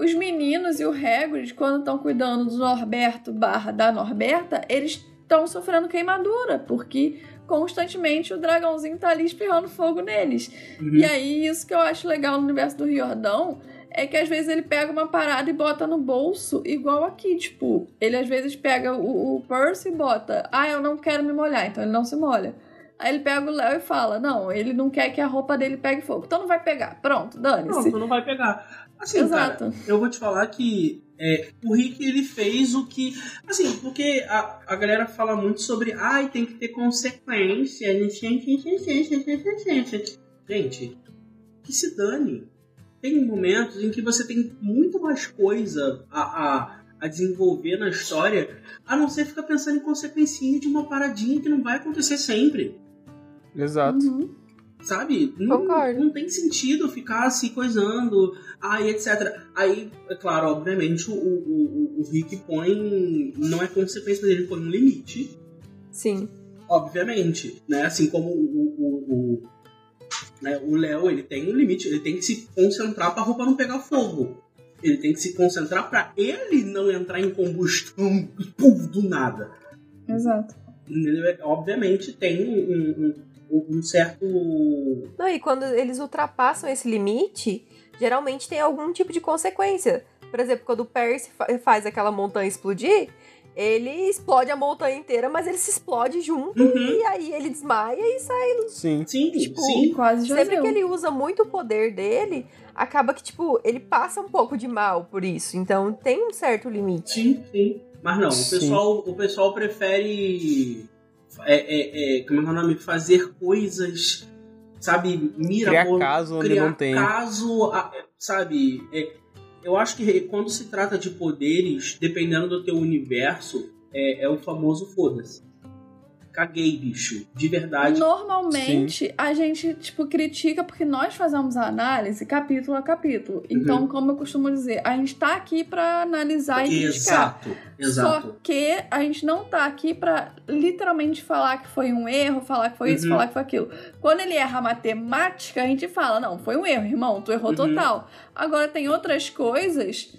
os meninos e o Hagrid, quando estão cuidando do Norberto barra da Norberta, eles estão sofrendo queimadura, porque constantemente o dragãozinho tá ali espirrando fogo neles. Uhum. E aí, isso que eu acho legal no universo do Riordão é que às vezes ele pega uma parada e bota no bolso, igual aqui, tipo, ele às vezes pega o, o Percy e bota, ah, eu não quero me molhar, então ele não se molha. Aí ele pega o Léo e fala, não, ele não quer que a roupa dele pegue fogo, então não vai pegar. Pronto, dane-se. Pronto, não vai pegar. Assim, Exato. cara, eu vou te falar que é, o Rick ele fez o que. Assim, porque a, a galera fala muito sobre. Ai, tem que ter consequência. Gente, que se dane. Tem momentos em que você tem muito mais coisa a, a, a desenvolver na história, a não ser ficar pensando em consequência de uma paradinha que não vai acontecer sempre. Exato. Uhum. Sabe? Não, não tem sentido ficar se coisando, aí, etc. Aí, é claro, obviamente, o, o, o, Rick põe. Não é consequência, mas ele põe um limite, Sim. obviamente. Né? Assim como o, o, o, né, o Léo, ele tem um limite, ele tem que se concentrar pra roupa não pegar fogo. Ele tem que se concentrar pra ele não entrar em combustão do nada. Exato. Entendeu? Obviamente tem um, um, um- certo. Não, e quando eles ultrapassam esse limite, geralmente tem algum tipo de consequência. Por exemplo, quando o Percy fa- faz aquela montanha explodir, ele explode a montanha inteira, mas ele se explode junto Uhum. e aí ele desmaia e sai. Sim. Sim, Tipo, sim. Quase já Sempre deu. que ele usa muito o poder dele, acaba que, tipo, ele passa um pouco de mal por isso. Então tem um certo limite. Sim, sim. Mas não, o Sim. pessoal, o pessoal prefere. É, é, é, como é é o nome? Fazer coisas, sabe, mira Criar caso onde criar não tem. caso, sabe? é, eu acho que quando se trata de poderes, dependendo do teu universo, é, é o famoso foda-se. Caguei, bicho. De verdade. Normalmente a gente, tipo, critica porque nós fazemos a análise capítulo a capítulo. Então, como eu costumo dizer, a gente tá aqui pra analisar e criticar. Exato, exato. Só que a gente não tá aqui pra literalmente falar que foi um erro, falar que foi isso, Uhum. falar que foi aquilo. Quando ele erra a matemática, a gente fala, não, foi um erro, irmão, tu errou Uhum. total. Agora tem outras coisas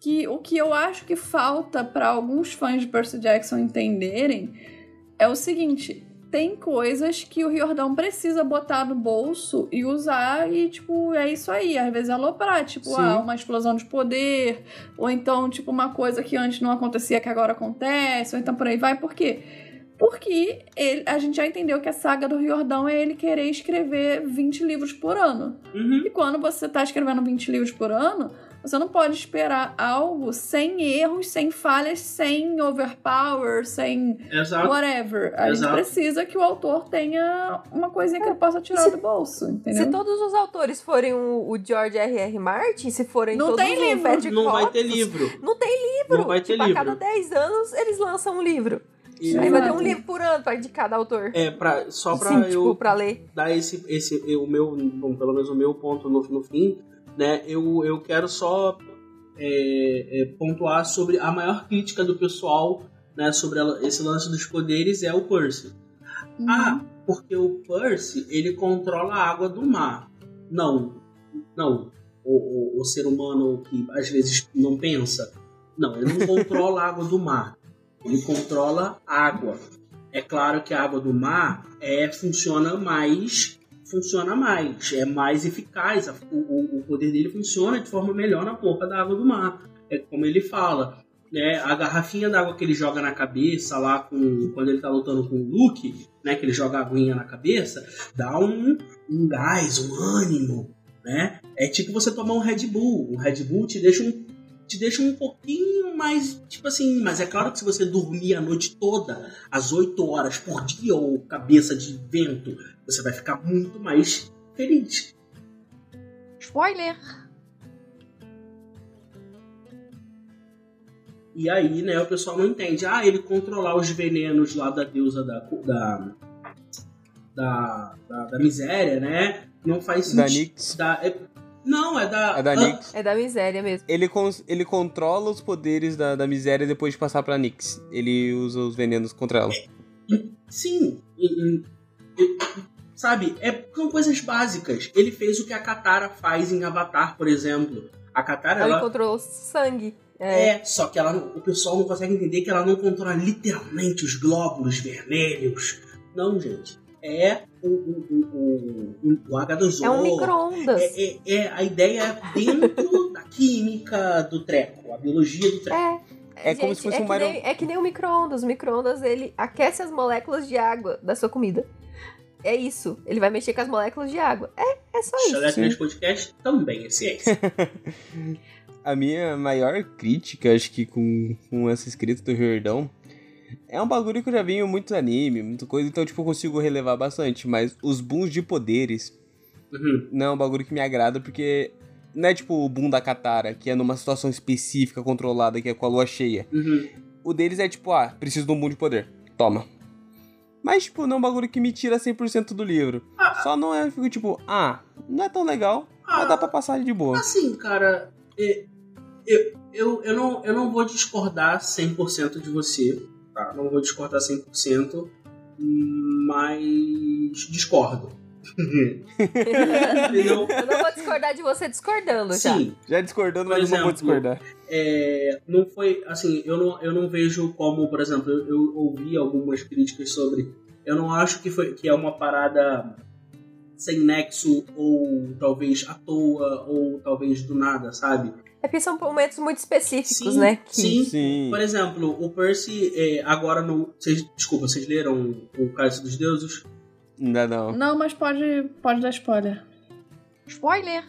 que o que eu acho que falta pra alguns fãs de Percy Jackson entenderem é o seguinte, tem coisas que o Riordão precisa botar no bolso e usar e, tipo, é isso aí. Às vezes aloprar, tipo, Sim. ah, uma explosão de poder, ou então, tipo, uma coisa que antes não acontecia que agora acontece, ou então por aí vai. Por quê? Porque ele, a gente já entendeu que a saga do Riordão é ele querer escrever 20 livros por ano. Uhum. E quando você tá escrevendo 20 livros por ano, você não pode esperar algo sem erros, sem falhas, sem overpower, sem Exato. whatever. A Exato. gente precisa que o autor tenha uma coisinha que ele possa tirar Se- do bolso, entendeu? Se todos os autores forem o, o George R.R. Martin, se forem Não todos tem o livro. Patrick Não vai ter livro. Não tem livro. Não vai ter tipo, livro. a cada 10 anos eles lançam um livro. E- Aí vai ter um livro por ano pra, de cada autor. É, pra, só pra Sim, eu tipo, pra ler. dar esse, esse o meu, bom, pelo menos o meu ponto no, no fim, né? Eu, eu quero só é, é, pontuar sobre a maior crítica do pessoal, né? Sobre esse lance dos poderes é o Percy. Uhum. Ah, porque o Percy ele controla a água do mar. Não, não. O, o, o ser humano que às vezes não pensa, não, ele não controla a água do mar. Ele controla água. É claro que a água do mar é funciona mais funciona mais, é mais eficaz, o, o- o poder dele funciona de forma melhor na porra da água do mar. É como ele fala, né? A garrafinha d'água que ele joga na cabeça lá com quando ele tá lutando com o Luke, né? Que ele joga a aguinha na cabeça, dá um, um gás, um ânimo, né? É tipo você tomar um Red Bull. Um Red Bull te deixa um, te deixa um pouquinho mais, tipo assim, mas é claro que se você dormir a noite toda, às 8 horas por dia ou cabeça de vento, você vai ficar muito mais feliz. Spoiler! E aí, né, o pessoal não entende. Ah, ele controlar os venenos lá da deusa da, da, da, da, da miséria, né? Não faz sentido. Da- é- não, é da. É da ah, Nyx. É da miséria mesmo. Ele, cons- ele controla os poderes da, da miséria depois de passar pra Nyx. Ele usa os venenos contra ela. Sim. E- e- sabe, é, são coisas básicas. Ele fez o que a Katara faz em Avatar, por exemplo. A Katara, Ela ela. controlou sangue. É. É, só que ela, não- o pessoal não consegue entender que ela não controla literalmente os glóbulos vermelhos. Não, gente. É o, o, o, o, o, o H2O. É um micro-ondas. É, é- é a ideia é dentro da química do treco, a biologia do treco. É. É como se fosse é um que nem, é que nem o micro-ondas. O micro-ondas, ele aquece as moléculas de água da sua comida. É isso. Ele vai mexer com as moléculas de água. É, é só isso. Chalé. 3 Podcast também é ciência. A minha maior crítica, acho que com, com essa escrita do Riordão, é um bagulho que eu já vi em muito anime, muita coisa, então tipo, eu consigo relevar bastante, mas os booms de poderes Uhum. não é um bagulho que me agrada, porque não é tipo o boom da Katara, que é numa situação específica, controlada, que é com a lua cheia. Uhum. O deles é tipo, ah, preciso de um boom de poder. Toma. Mas, tipo, não é um bagulho que me tira 100% do livro. Só não é, eu fico tipo, ah, não é tão legal, mas dá pra passar de boa. Assim, cara, é- eu, eu, eu, não, eu não vou discordar 100% de você, tá? Não vou discordar 100%, mas discordo. Eu não vou discordar de você discordando já. Sim, Já discordando, Por mas não vou exemplo, discordar. é, não foi assim, eu não, eu não vejo como, por exemplo, eu, eu ouvi algumas críticas sobre. Eu não acho que, foi, que é uma parada sem nexo, ou talvez à toa, ou talvez do nada, sabe? É porque são momentos muito específicos, Sim, né? Que... sim. Sim. Por exemplo, o Percy, é, agora no. Vocês, desculpa, vocês leram o Cálice dos Deuses? Ainda não. Não, mas pode, pode dar spoiler. Spoiler!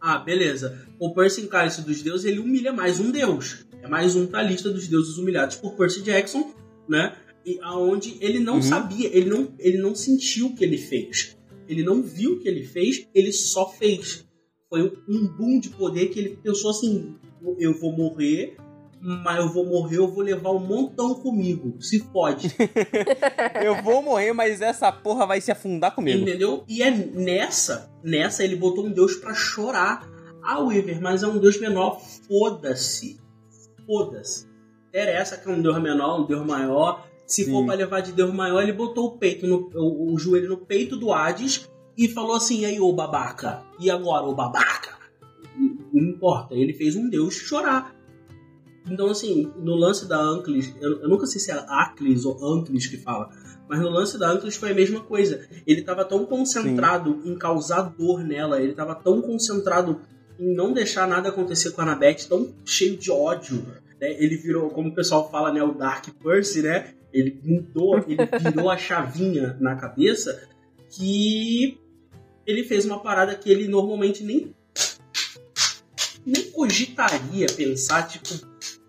Ah, beleza. O Percy em Cálice dos Deuses, ele humilha mais um deus. É mais um da lista dos deuses humilhados por Percy Jackson, né? E aonde ele não Uhum. sabia, ele não, ele não sentiu o que ele fez. Ele não viu o que ele fez, ele só fez. Foi um boom de poder que ele pensou assim: eu vou morrer, mas eu vou morrer, eu vou levar um montão comigo. Se pode. Eu vou morrer, mas essa porra vai se afundar comigo. Entendeu? E é nessa, nessa ele botou um deus pra chorar a Weaver, mas é um deus menor, foda-se. Foda-se. Interessa que é um deus menor, um deus maior. Se for Sim. pra levar de deus maior, ele botou o peito no, o, o joelho no peito do Hades e falou assim: "E aí, ô babaca? E agora, ô babaca?" Não importa, ele fez um deus chorar. Então, assim, no lance da Anclis, eu, eu nunca sei se é Aclis ou Anclis que fala, mas no lance da Anclis foi a mesma coisa. Ele tava tão concentrado em causar dor nela, ele tava tão concentrado em não deixar nada acontecer com a Annabeth, tão cheio de ódio. Né? Ele virou, como o pessoal fala, né, o Dark Percy, né? Ele mudou, ele virou a chavinha na cabeça que ele fez uma parada que ele normalmente nem nem cogitaria pensar, tipo,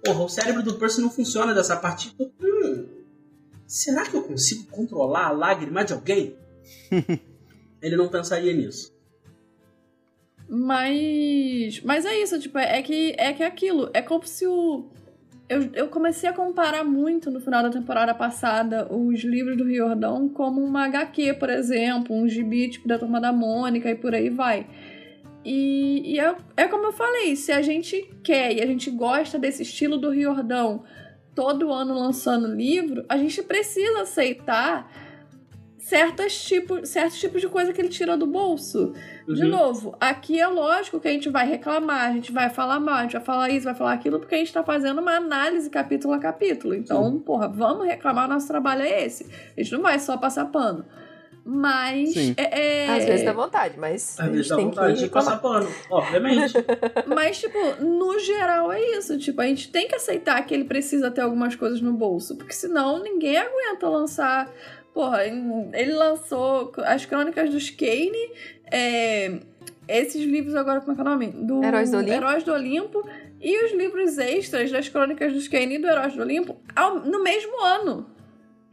porra, o cérebro do Percy não funciona dessa parte, tipo, hum, será que eu consigo controlar a lágrima de alguém? Ele não pensaria nisso. Mas. Mas é isso, tipo, é que é que é aquilo. É como se o. Eu, eu comecei a comparar muito no final da temporada passada os livros do Riordão como uma HQ, por exemplo, um gibi tipo da Turma da Mônica e por aí vai. E, e é, é como eu falei, se a gente quer e a gente gosta desse estilo do Riordão todo ano lançando livro, a gente precisa aceitar certas tipos, certos tipos de coisa que ele tira do bolso. De Uhum. novo, aqui é lógico que a gente vai reclamar, a gente vai falar mal, a gente vai falar isso, vai falar aquilo, porque a gente tá fazendo uma análise capítulo a capítulo. Então, porra, vamos reclamar, nosso trabalho é esse. A gente não vai só passar pano. Mas. Sim. É, é- Às vezes dá vontade, mas a Às vezes gente dá tem vontade que de passar pano, obviamente. Mas, tipo, no geral é isso. Tipo, a gente tem que aceitar que ele precisa ter algumas coisas no bolso. Porque senão ninguém aguenta lançar. Porra, ele lançou as crônicas dos Kane, é, esses livros agora, como é que é o nome? Do Heróis do Olimpo. Heróis do Olimpo e os livros extras das crônicas dos Kane e do Heróis do Olimpo ao- no mesmo ano.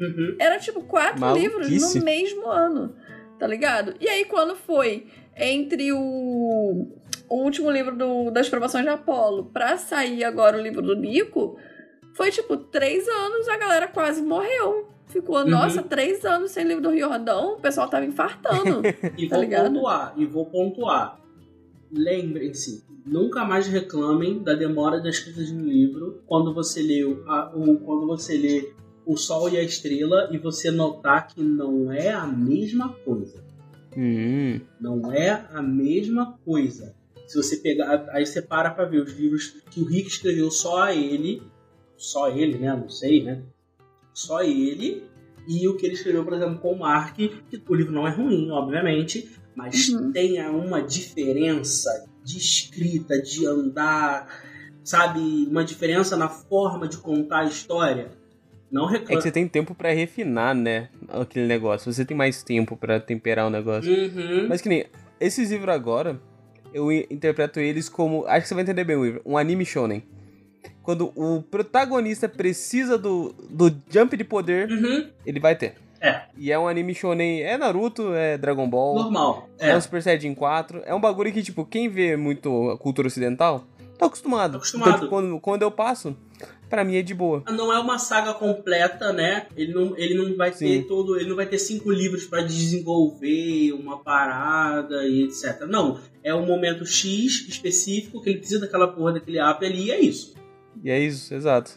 Uhum. Era tipo quatro Maluquice. livros no mesmo ano, tá ligado? E aí, quando foi entre o, o último livro do- das provações de Apolo pra sair agora o livro do Nico, foi tipo três anos, a galera quase morreu. Ficou, Uhum. nossa, três anos sem livro do Riordão, o pessoal tava infartando. E Tá vou ligado? pontuar, e vou pontuar. Lembrem-se, nunca mais reclamem da demora da escrita de um livro quando você lê o, a- o- quando você lê O Sol e a Estrela e você notar que não é a mesma coisa. Hum. Não é a mesma coisa. Se você pegar, aí você para pra ver os livros que o Rick escreveu só a ele, só ele, né? Não sei, né? Só ele e o que ele escreveu, por exemplo, com o Mark, que o livro não é ruim, obviamente, mas Uhum. tem uma diferença de escrita, de andar, sabe, uma diferença na forma de contar a história. Não É que você tem tempo pra refinar, né? Aquele negócio. Você tem mais tempo pra temperar o negócio. Uhum. Mas que nem esses livros agora, eu interpreto eles como. Acho que você vai entender bem, Weaver. Um anime shonen. Quando o protagonista precisa do, do jump de poder, Uhum. ele vai ter. É. E é um anime shonen. É Naruto, é Dragon Ball. Normal. É. É. um Super Saiyajin 4. É um bagulho que, tipo, quem vê muito a cultura ocidental, tá acostumado. Tá acostumado. Então, tipo, quando, quando eu passo, pra mim é de boa. não é uma saga completa, né? Ele não, ele não vai Sim. ter todo, ele não vai ter cinco livros pra desenvolver uma parada e etc. Não, é um momento X específico que ele precisa daquela porra daquele app ali e é isso. E é isso, exato.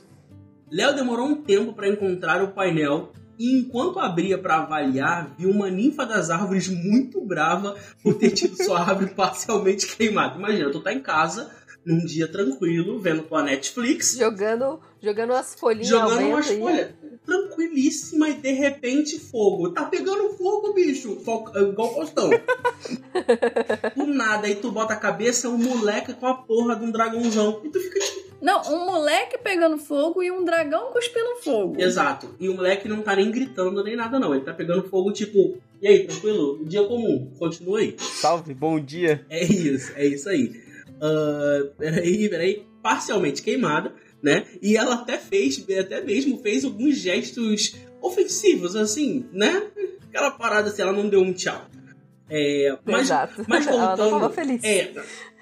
Léo demorou um tempo pra encontrar o painel e enquanto abria pra avaliar, viu uma ninfa das árvores muito brava por ter tido sua árvore parcialmente queimada. Imagina, tu tá em casa num dia tranquilo, vendo tua Netflix, Jogando, jogando umas folhinhas jogando umas folhas tranquilíssima e de repente fogo. Tá pegando fogo, bicho. Fo- Igual o Faustão. Do nada, aí tu bota a cabeça, um moleque com a porra de um dragãozão. E tu fica tipo. Não, um moleque pegando fogo e um dragão cuspindo fogo. Exato. E o moleque não tá nem gritando nem nada, não. Ele tá pegando fogo, tipo. E aí, tranquilo? Dia comum. Continua aí. Salve, bom dia. É isso, é isso aí. Ah, peraí, peraí. Parcialmente queimada, né? E ela até fez, até mesmo fez alguns gestos ofensivos, assim, né? Aquela parada assim, ela não deu um tchau. É, mas, Exato. mas Ela não voltando. feliz. É,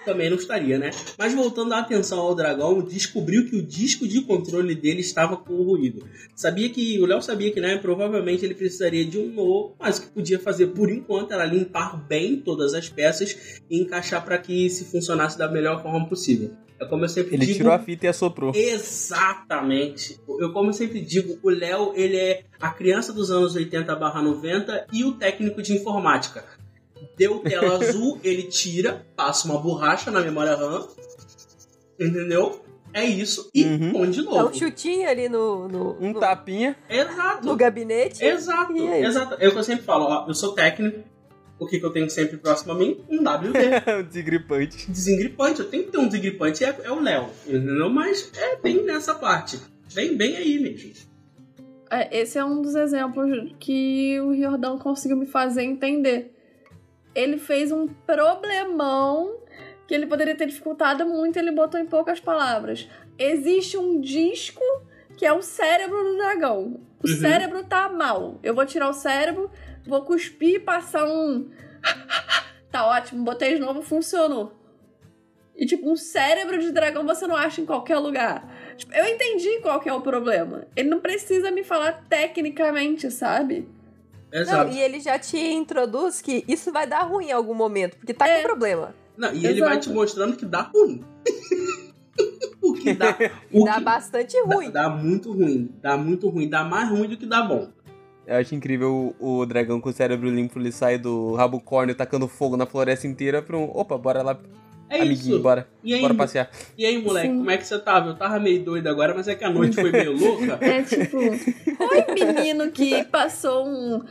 também não estaria, né? Mas voltando a atenção ao dragão, descobriu que o disco de controle dele estava com ruído. Sabia que o Léo sabia que, né, provavelmente ele precisaria de um novo, mas o que podia fazer por enquanto era limpar bem todas as peças e encaixar para que se funcionasse da melhor forma possível. É como eu sempre Ele digo, tirou a fita e assoprou. Exatamente. Eu, como eu sempre digo, o Léo, ele é a criança dos anos 80 barra 90 e o técnico de informática. Deu tela azul, ele tira, passa uma borracha na memória RAM, entendeu? É isso, e Uhum. põe de Dá novo. um chutinho ali no, no, Um no, tapinha. Exato. no gabinete. Exato, aí? exato. É o que eu sempre falo, ó, eu sou técnico, o que, que eu tenho sempre próximo a mim? Um WD. um Desengripante. desengripante, eu tenho que ter um desengripante, é, é o Léo, entendeu? Mas é bem nessa parte. Bem, bem aí mesmo. É, esse é um dos exemplos que o Riordão conseguiu me fazer entender. Ele fez um problemão que ele poderia ter dificultado muito, ele botou em poucas palavras. Existe um disco que é o cérebro do dragão. O Uhum. cérebro tá mal. Eu vou tirar o cérebro, vou cuspir e passar um. tá ótimo, botei de novo, funcionou. E tipo, um cérebro de dragão você não acha em qualquer lugar. Tipo, eu entendi qual que é o problema. Ele não precisa me falar tecnicamente, sabe? Não, Exato. e ele já te introduz que isso vai dar ruim em algum momento, porque tá É. com problema. Não, e ele Exato. vai te mostrando que dá ruim. o que dá. O Dá que bastante dá, ruim. dá muito ruim. Dá muito ruim. Dá mais ruim do que dá bom. Eu acho incrível o, o dragão com o cérebro limpo, ele sai do rabo córneo tacando fogo na floresta inteira pra um. Opa, bora lá, É amiguinho, isso. bora. E aí, Bora passear. e aí, moleque, Sim. como é que você tava? Eu tava meio doido agora, mas é que a noite foi meio louca. É tipo, oi menino que passou um.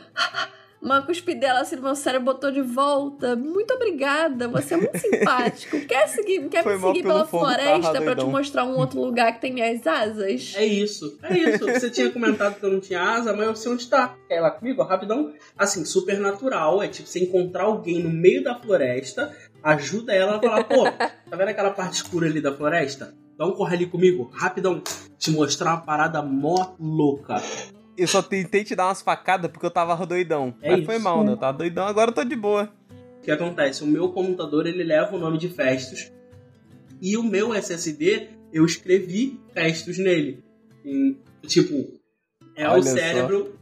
Uma cuspidela assim no meu cérebro, botou de volta. Muito obrigada, você é muito simpático. Quer, seguir, quer Foi me seguir pela floresta tá, pra te mostrar um outro lugar que tem minhas asas? É isso, é isso. Você tinha comentado que eu não tinha asa, mas eu sei onde tá. Quer ir lá comigo? Rapidão. Assim, super natural. É tipo você encontrar alguém no meio da floresta, ajuda ela a falar, pô, tá vendo aquela parte escura ali da floresta? Dá um corre ali comigo, rapidão. Te mostrar uma parada mó louca. Eu só tentei te dar umas facadas porque eu tava doidão. É Mas isso. foi mal, né? Eu tava doidão, agora eu tô de boa. O que acontece? O meu computador ele leva o nome de Festus e o meu SSD eu escrevi Festus nele. E, tipo, é Olha o só. cérebro.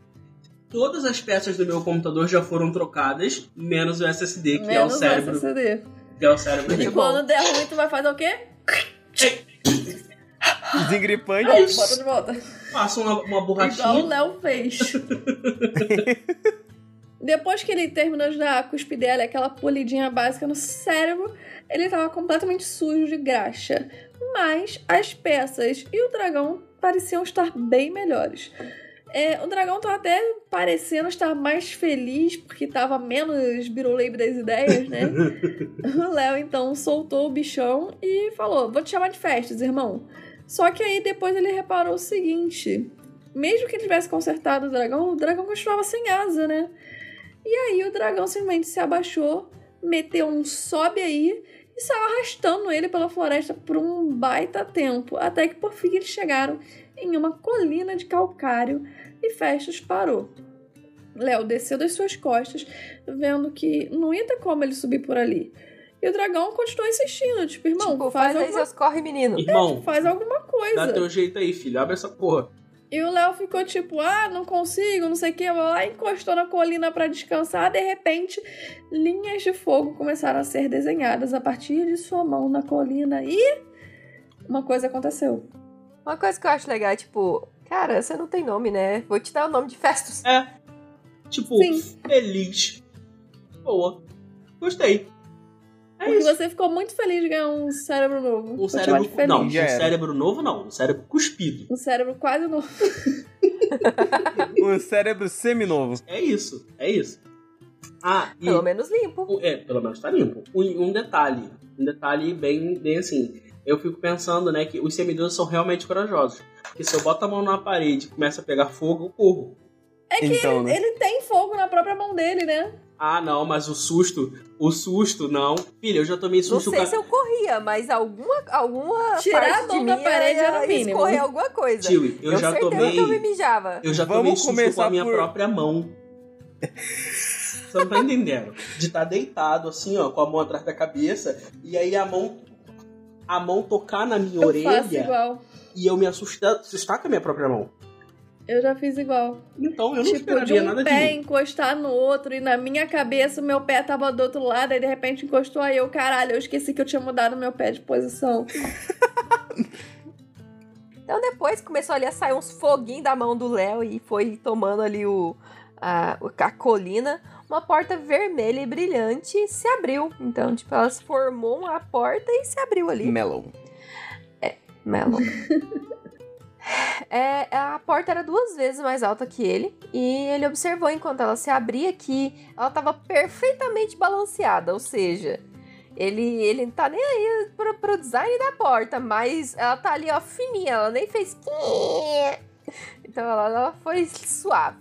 Todas as peças do meu computador já foram trocadas, menos o SSD, que é o Menos o cérebro. SSD. Que é o cérebro E quando der ruim, tu vai fazer o quê? Desengripante. É isso. Bota de volta. Passa uma, uma Igual o borrachinha. Léo fez. Depois que ele terminou de dar a cuspidela, aquela polidinha básica no cérebro, ele tava completamente sujo de graxa. Mas as peças e o dragão pareciam estar bem melhores. É, o dragão tava até parecendo estar mais feliz porque tava menos biruleibe das ideias, né? o Léo então soltou o bichão e falou: Vou te chamar de Festas, irmão. Só que aí depois ele reparou o seguinte: mesmo que ele tivesse consertado o dragão, o dragão continuava sem asa, né? E aí o dragão simplesmente se abaixou, meteu um sobe aí e saiu arrastando ele pela floresta por um baita tempo, até que por fim eles chegaram em uma colina de calcário e Festus parou. Léo desceu das suas costas, vendo que não ia ter como ele subir por ali. E o dragão continuou insistindo, tipo, irmão, tipo, faz, faz aí alguma, seus corre, menino. Irmão, faz alguma coisa. dá teu jeito aí, filho. Abre essa porra. E o Léo ficou tipo, ah, não consigo, não sei o que, lá encostou na colina pra descansar. De repente, linhas de fogo começaram a ser desenhadas a partir de sua mão na colina e uma coisa aconteceu. Uma coisa que eu acho legal é, tipo, cara, você não tem nome, né? Vou te dar o nome de Festus. É. Tipo, Sim. feliz. Boa. Gostei. É Porque isso. você ficou muito feliz de ganhar um cérebro novo. Um cérebro. Não, um cérebro novo não. Um cérebro cuspido. Um cérebro quase novo. Um cérebro seminovo. É isso. É isso. Ah, e. Pelo menos limpo. É, pelo menos tá limpo. Um, um detalhe. Um detalhe bem, bem assim. Eu fico pensando, né, que os semideuses são realmente corajosos. Porque se eu boto a mão na parede e começa a pegar fogo, eu corro. É que Então, ele, né? ele tem fogo na própria mão dele, né? Ah, não, mas o susto, o susto, não. Filha, eu já tomei Não susto. sei com se eu corria, mas alguma, alguma Tirar parte a mão de da mim parede era o mínimo. escorrer alguma coisa. Tio, eu, já certeza tomei. que eu me mijava. Eu já Vamos tomei susto com a minha por- própria mão. você não tá entendendo. De estar deitado, assim, ó, com a mão atrás da cabeça, e aí a mão. A mão tocar na minha Eu orelha faço igual. e eu me assustar, assustar com a minha própria mão. Eu já fiz igual. Então eu não tipo, esperaria de um nada pé de encostar no outro e na minha cabeça o meu pé tava do outro lado, aí de repente encostou aí eu, caralho, eu esqueci que eu tinha mudado meu pé de posição. Então depois começou ali a sair uns foguinhos da mão do Léo e foi tomando ali o, a, a colina. Uma porta vermelha e brilhante se abriu. Então, tipo, ela formou uma porta e se abriu ali. Melon. Melon. É, a porta era duas vezes mais alta que ele e ele observou enquanto ela se abria que ela estava perfeitamente balanceada, ou seja, ele, ele não tá nem aí pro, pro design da porta, mas ela tá ali, ó, fininha, ela nem fez. Então ela, ela foi suave.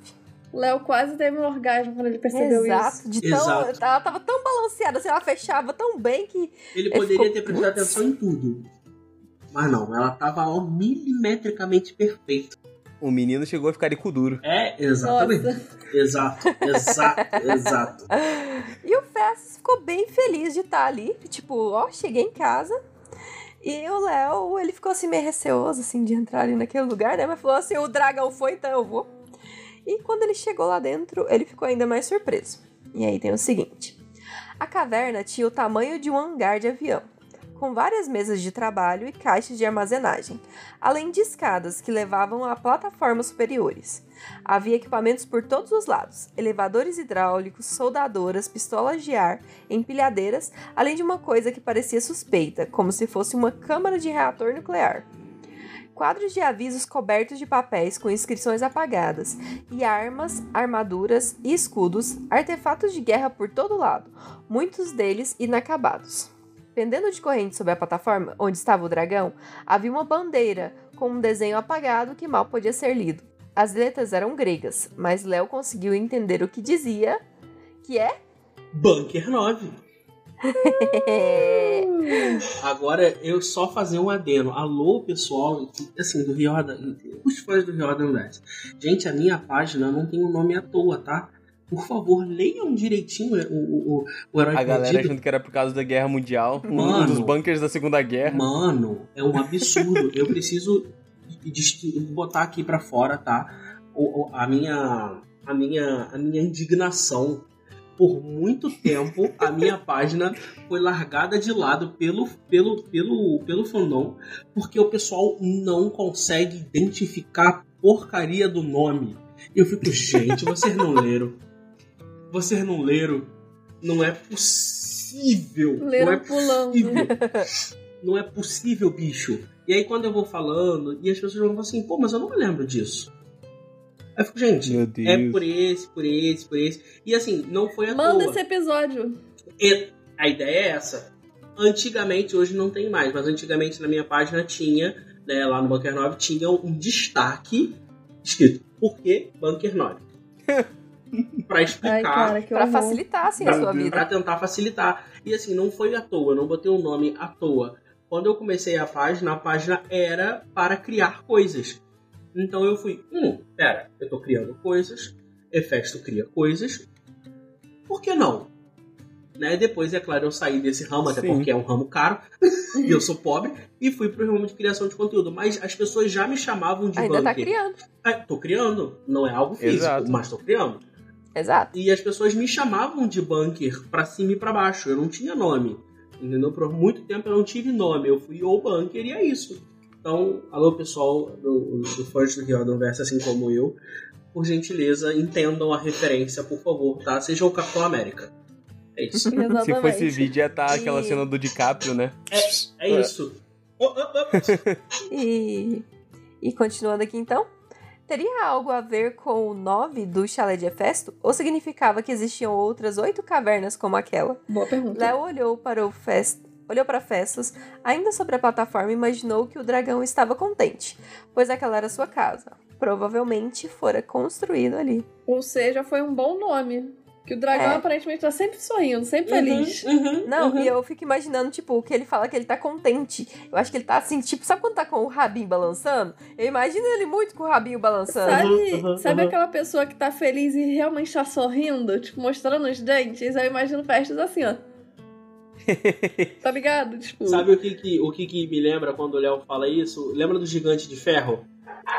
Léo quase teve um orgasmo quando ele percebeu Exato, isso. de tão, Exato. ela tava tão balanceada, assim, ela fechava tão bem que Ele Ele poderia ficou- ter prestado atenção em tudo. Mas não, ela tava ó, milimetricamente perfeita. O menino chegou a ficar de cu duro. É, exatamente. Nossa. Exato, exato, exato. E o Festus ficou bem feliz de estar ali. Tipo, ó, cheguei em casa. E o Léo, ele ficou assim meio receoso, assim, de entrar ali naquele lugar, né? Mas falou assim, o dragão foi, então eu vou. E quando ele chegou lá dentro, ele ficou ainda mais surpreso. E aí tem o seguinte. A caverna tinha o tamanho de um hangar de avião, com várias mesas de trabalho e caixas de armazenagem, além de escadas que levavam a plataformas superiores. Havia equipamentos por todos os lados: elevadores hidráulicos, soldadoras, pistolas de ar, empilhadeiras, além de uma coisa que parecia suspeita, como se fosse uma câmara de reator nuclear. Quadros de avisos cobertos de papéis com inscrições apagadas, e armas, armaduras e escudos, artefatos de guerra por todo lado, muitos deles inacabados. Pendendo de corrente sobre a plataforma onde estava o dragão, havia uma bandeira com um desenho apagado que mal podia ser lido. As letras eram gregas, mas Léo conseguiu entender o que dizia, que é Bunker 9. Agora, eu só fazer um adeno. Alô, pessoal, assim, do Riordan. Os fãs do Riordan West. Gente, a minha página não tem um nome à toa, tá? Por favor, leiam direitinho o, o, o, Herói A galera Perdido. achando que era por causa da Guerra Mundial. Um- Um Mano. dos bunkers da Segunda Guerra. Mano, é um absurdo. eu preciso botar aqui pra fora, tá? A minha a minha a minha indignação. Por muito tempo a minha página foi largada de lado pelo pelo pelo pelo fandom, porque o pessoal não consegue identificar a porcaria do nome. Eu fico, gente, vocês não leram. Vocês não leram. Não é possível. não é Leram pulando. possível. Não é possível, bicho. E aí quando eu vou falando, e as pessoas vão falar assim, pô, mas eu não me lembro disso. Aí eu fico, gente, é por esse, por esse, por esse. E assim, não foi à Manda toa. esse episódio. E a ideia é essa. Antigamente, hoje não tem mais, mas antigamente na minha página tinha, né, lá no Bunker 9, tinha um destaque escrito Por que Bunker 9? pra explicar. Ai, cara, que pra facilitar assim a Meu sua vida. Pra tentar facilitar. E assim, não foi à toa, eu não botei o nome à toa. Quando eu comecei a página, a página era para criar coisas. Então eu fui, hum, pera, eu tô criando coisas, Hefesto cria coisas, por que não? Né? Depois, é claro, eu saí desse ramo, até Sim. porque é um ramo caro, e eu sou pobre, e fui pro ramo de criação de conteúdo. Mas as pessoas já me chamavam de Ainda tá bunker. criando. Ah, tô criando, não é algo físico, Exato. mas tô criando. Exato. E as pessoas me chamavam de bunker pra cima e pra baixo. Eu não tinha nome. Entendeu? Por muito tempo eu não tive nome. Eu fui o bunker e é isso. Então, alô pessoal do, do fãs do Riordan Verso, assim como eu. Por gentileza, entendam a referência, por favor, tá? Sejam o Capitão América. É isso. Se Exatamente. fosse vídeo, ia estar aquela E- cena do DiCaprio, né? É isso. Oh, oh, oh. E, e continuando aqui então, teria algo a ver com o 9 do chalé de Hefesto? Ou significava que existiam outras oito cavernas como aquela? Boa pergunta. Léo olhou para o Fest... olhou para Festus, ainda sobre a plataforma, e imaginou que o dragão estava contente, pois aquela era sua casa. Provavelmente fora construído ali. Ou seja, foi um bom nome. Que o dragão É. aparentemente tá sempre sorrindo, sempre feliz. Uhum, uhum, Não, uhum. e eu fico imaginando, tipo, que ele fala que ele tá contente. Eu acho que ele tá assim, tipo, sabe quando tá com o rabinho balançando? Eu imagino ele muito com o rabinho balançando. Sabe, Uhum, uhum, sabe uhum. aquela pessoa que tá feliz e realmente tá sorrindo, tipo, mostrando os dentes? Eu imagino festas assim, ó. tá ligado? Tipo, Sabe o que que, o que que me lembra quando o Léo fala isso? Lembra do gigante de ferro?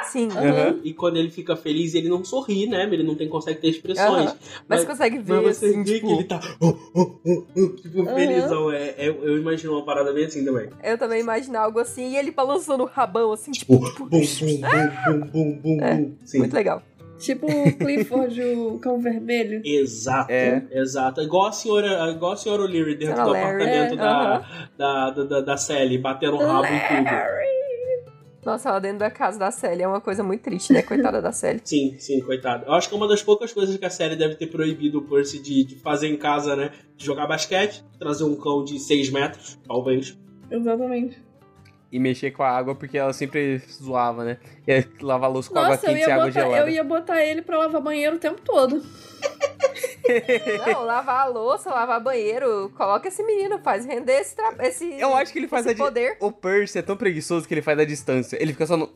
Sim. Aham. E quando ele fica feliz, ele não sorri, né? Ele não tem, consegue ter expressões. Aham. Mas você consegue ver, Mas você assim, vê tipo... que ele tá oh, oh, oh, tipo, Uhum. felizão. É, é- eu imagino uma parada bem assim também. Eu também imagino algo assim, e ele balançando o rabão, assim, tipo... Bum, bum, bum, bum, bum, bum, É, bum. Sim. Muito legal. tipo o Clifford, o cão vermelho. Exato, É. exato. Igual a senhora, igual a senhora O'Leary dentro Senhora do apartamento é, da, da, da, da, da Sally, batendo o rabo e tudo. Nossa, ela dentro da casa da Sally é uma coisa muito triste, né? Coitada da Sally. Sim, sim, coitado. Eu acho que é uma das poucas coisas que a série deve ter proibido o Percy de, de fazer em casa, né? De jogar basquete, trazer um cão de 6 metros, talvez. Exatamente. E mexer com a água porque ela sempre zoava, né? Ia lavar a louça com água Nossa, eu quente e água botar, gelada. eu ia botar ele pra lavar banheiro o tempo todo. Não, lavar a louça, lavar banheiro, coloca esse menino, faz render esse, tra... esse, Eu acho que ele faz a poder. O Percy é tão preguiçoso que ele faz da distância. Ele fica só no.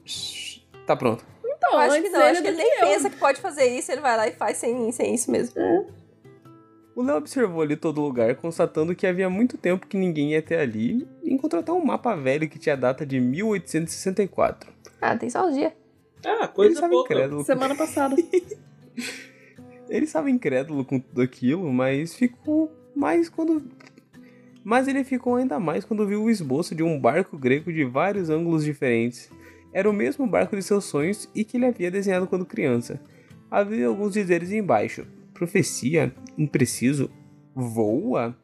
Tá pronto. Então, Eu acho que não, ele acho que do ele nem eu. pensa que pode fazer isso, ele vai lá e faz sem, sem isso mesmo. O Léo observou ali todo lugar, constatando que havia muito tempo que ninguém ia até ali, e encontrou até um mapa velho que tinha data de 1864. Ah, tem só uns dias. Ah, coisa pouca. incrédulo. Semana passada. Ele estava incrédulo com tudo aquilo, mas ficou mais quando. Mas ele ficou ainda mais quando viu o esboço de um barco grego de vários ângulos diferentes. Era o mesmo barco de seus sonhos e que ele havia desenhado quando criança. Havia alguns dizeres embaixo: profecia, impreciso, voa.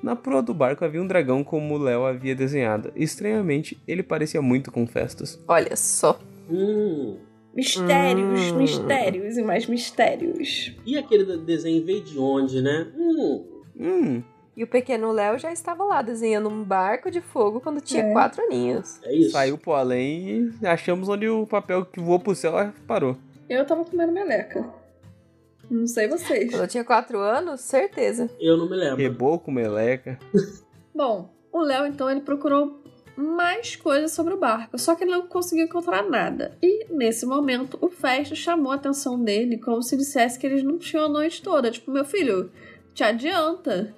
Na proa do barco havia um dragão como o Léo havia desenhado. Estranhamente, ele parecia muito com festas. Olha só. Hum. Mistérios, Hum. mistérios e mais mistérios. E aquele de- desenho veio de onde, né? Hum. Hum, E o pequeno Léo já estava lá desenhando um barco de fogo quando tinha É. quatro aninhos. É isso. saiu pro além e achamos onde o papel que voou pro céu parou. Eu tava comendo meleca. Não sei vocês. Quando eu tinha quatro anos, certeza. Eu não me lembro. Reboco, meleca. Bom, o Léo então ele procurou mais coisas sobre o barco, só que ele não conseguiu encontrar nada. E nesse momento, o Festo chamou a atenção dele como se dissesse que eles não tinham a noite toda. Tipo, meu filho, te adianta.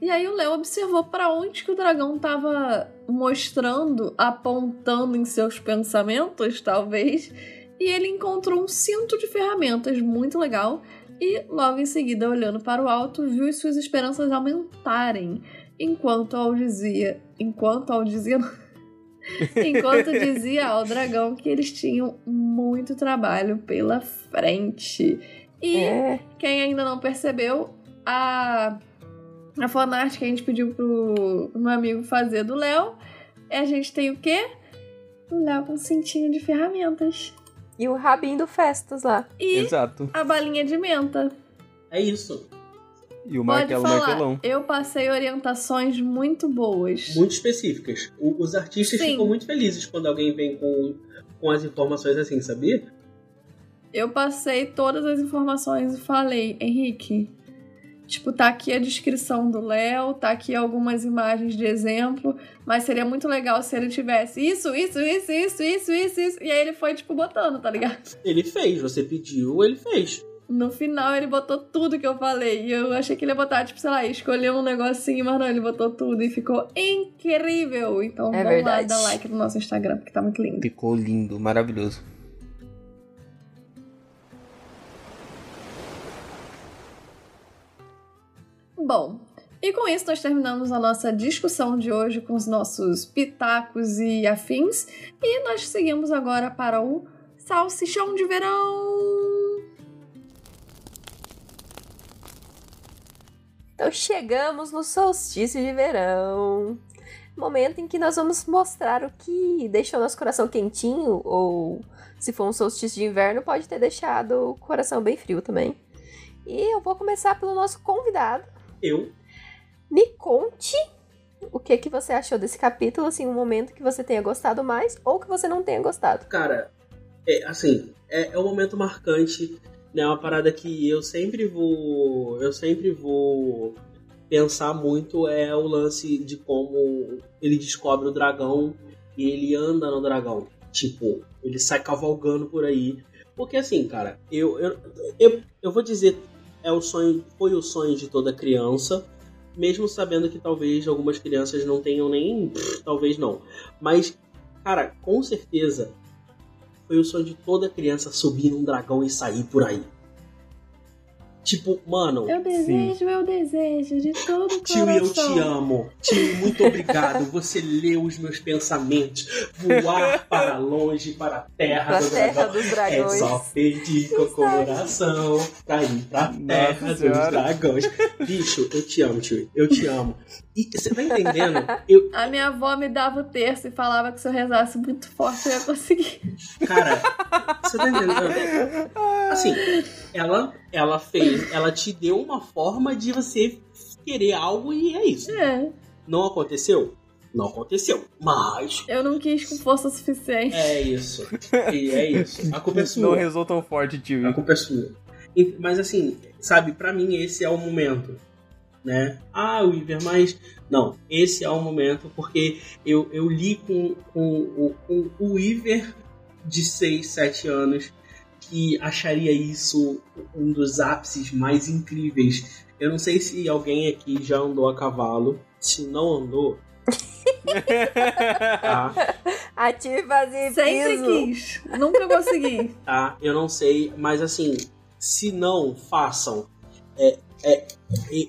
E aí o Léo observou para onde que o dragão tava mostrando, apontando em seus pensamentos, talvez. E ele encontrou um cinto de ferramentas muito legal. E logo em seguida, olhando para o alto, viu as suas esperanças aumentarem. Enquanto ao dizia. Enquanto ao dizia. enquanto dizia ao dragão que eles tinham muito trabalho pela frente. E É. quem ainda não percebeu, a, a fanart que a gente pediu pro meu amigo fazer do Léo, é a gente tem o quê? O Léo com cintinho de ferramentas. E o rabinho do Festas lá. E Exato. a balinha de menta. É isso. E o Pode martelo falar, martelão. eu passei orientações muito boas. Muito específicas. O- os artistas Sim. ficam muito felizes quando alguém vem com, com as informações assim, sabia? Eu passei todas as informações e falei, Henrique, tipo, tá aqui a descrição do Léo, tá aqui algumas imagens de exemplo, mas seria muito legal se ele tivesse isso, isso, isso, isso, isso, isso, isso. E aí ele foi, tipo, botando, tá ligado? Ele fez, você pediu, ele fez. No final ele botou tudo que eu falei. E eu achei que ele ia botar, tipo, sei lá, escolher um negocinho, mas não, ele botou tudo e ficou incrível. Então É vamos verdade. lá dar like no nosso Instagram, porque tá muito lindo. Ficou lindo, maravilhoso. Bom, e com isso nós terminamos a nossa discussão de hoje com os nossos pitacos e afins. E nós seguimos agora para o salsichão de verão. Então chegamos no solstício de verão. Momento em que nós vamos mostrar o que deixou nosso coração quentinho, ou se for um solstício de inverno, pode ter deixado o coração bem frio também. E eu vou começar pelo nosso convidado. Eu. Me conte o que, que você achou desse capítulo, assim, um momento que você tenha gostado mais ou que você não tenha gostado. Cara, é assim, é, é um momento marcante É uma parada que eu sempre vou. Eu sempre vou pensar muito é o lance de como ele descobre o dragão e ele anda no dragão. Tipo, ele sai cavalgando por aí. Porque assim, cara, eu, eu, eu, eu vou dizer, é o sonho, foi o sonho de toda criança, mesmo sabendo que talvez algumas crianças não tenham nem. Talvez não. Mas, cara, com certeza foi o sonho de toda criança subir num dragão e sair por aí. Tipo, mano. Eu desejo, eu desejo de todo o Tio, eu te coração. amo. Tio, muito obrigado. Você leu os meus pensamentos. Voar para longe, para a terra do terra dragão. dos É dragões. só pedir com o coração pra ir pra terra dos Senhora. dragões. Bicho, eu te amo, tio. Eu te amo. E você tá entendendo? Eu, A minha avó me dava o terço e falava que se eu rezasse muito forte eu ia conseguir. cara, você tá entendendo? Assim, ela, ela fez, ela te deu uma forma de você querer algo e é isso. É, Não aconteceu? Não aconteceu. Mas eu não quis com força suficiente. é isso. E é isso. A culpa é Não sua. rezou tão forte, tio. A culpa é sua. Mas assim, sabe, pra mim esse é o momento. Né? Ah, Weaver, mas. Não, esse é o momento porque eu, eu li com, com, o- com o Weaver de 6, 7 anos que acharia isso um dos ápices mais incríveis. Eu não sei se alguém aqui já andou a cavalo. Se não andou. tá? Ativas e Sempre piso. quis. Nunca consegui. tá? Eu não sei, mas assim, se não, façam. É, é,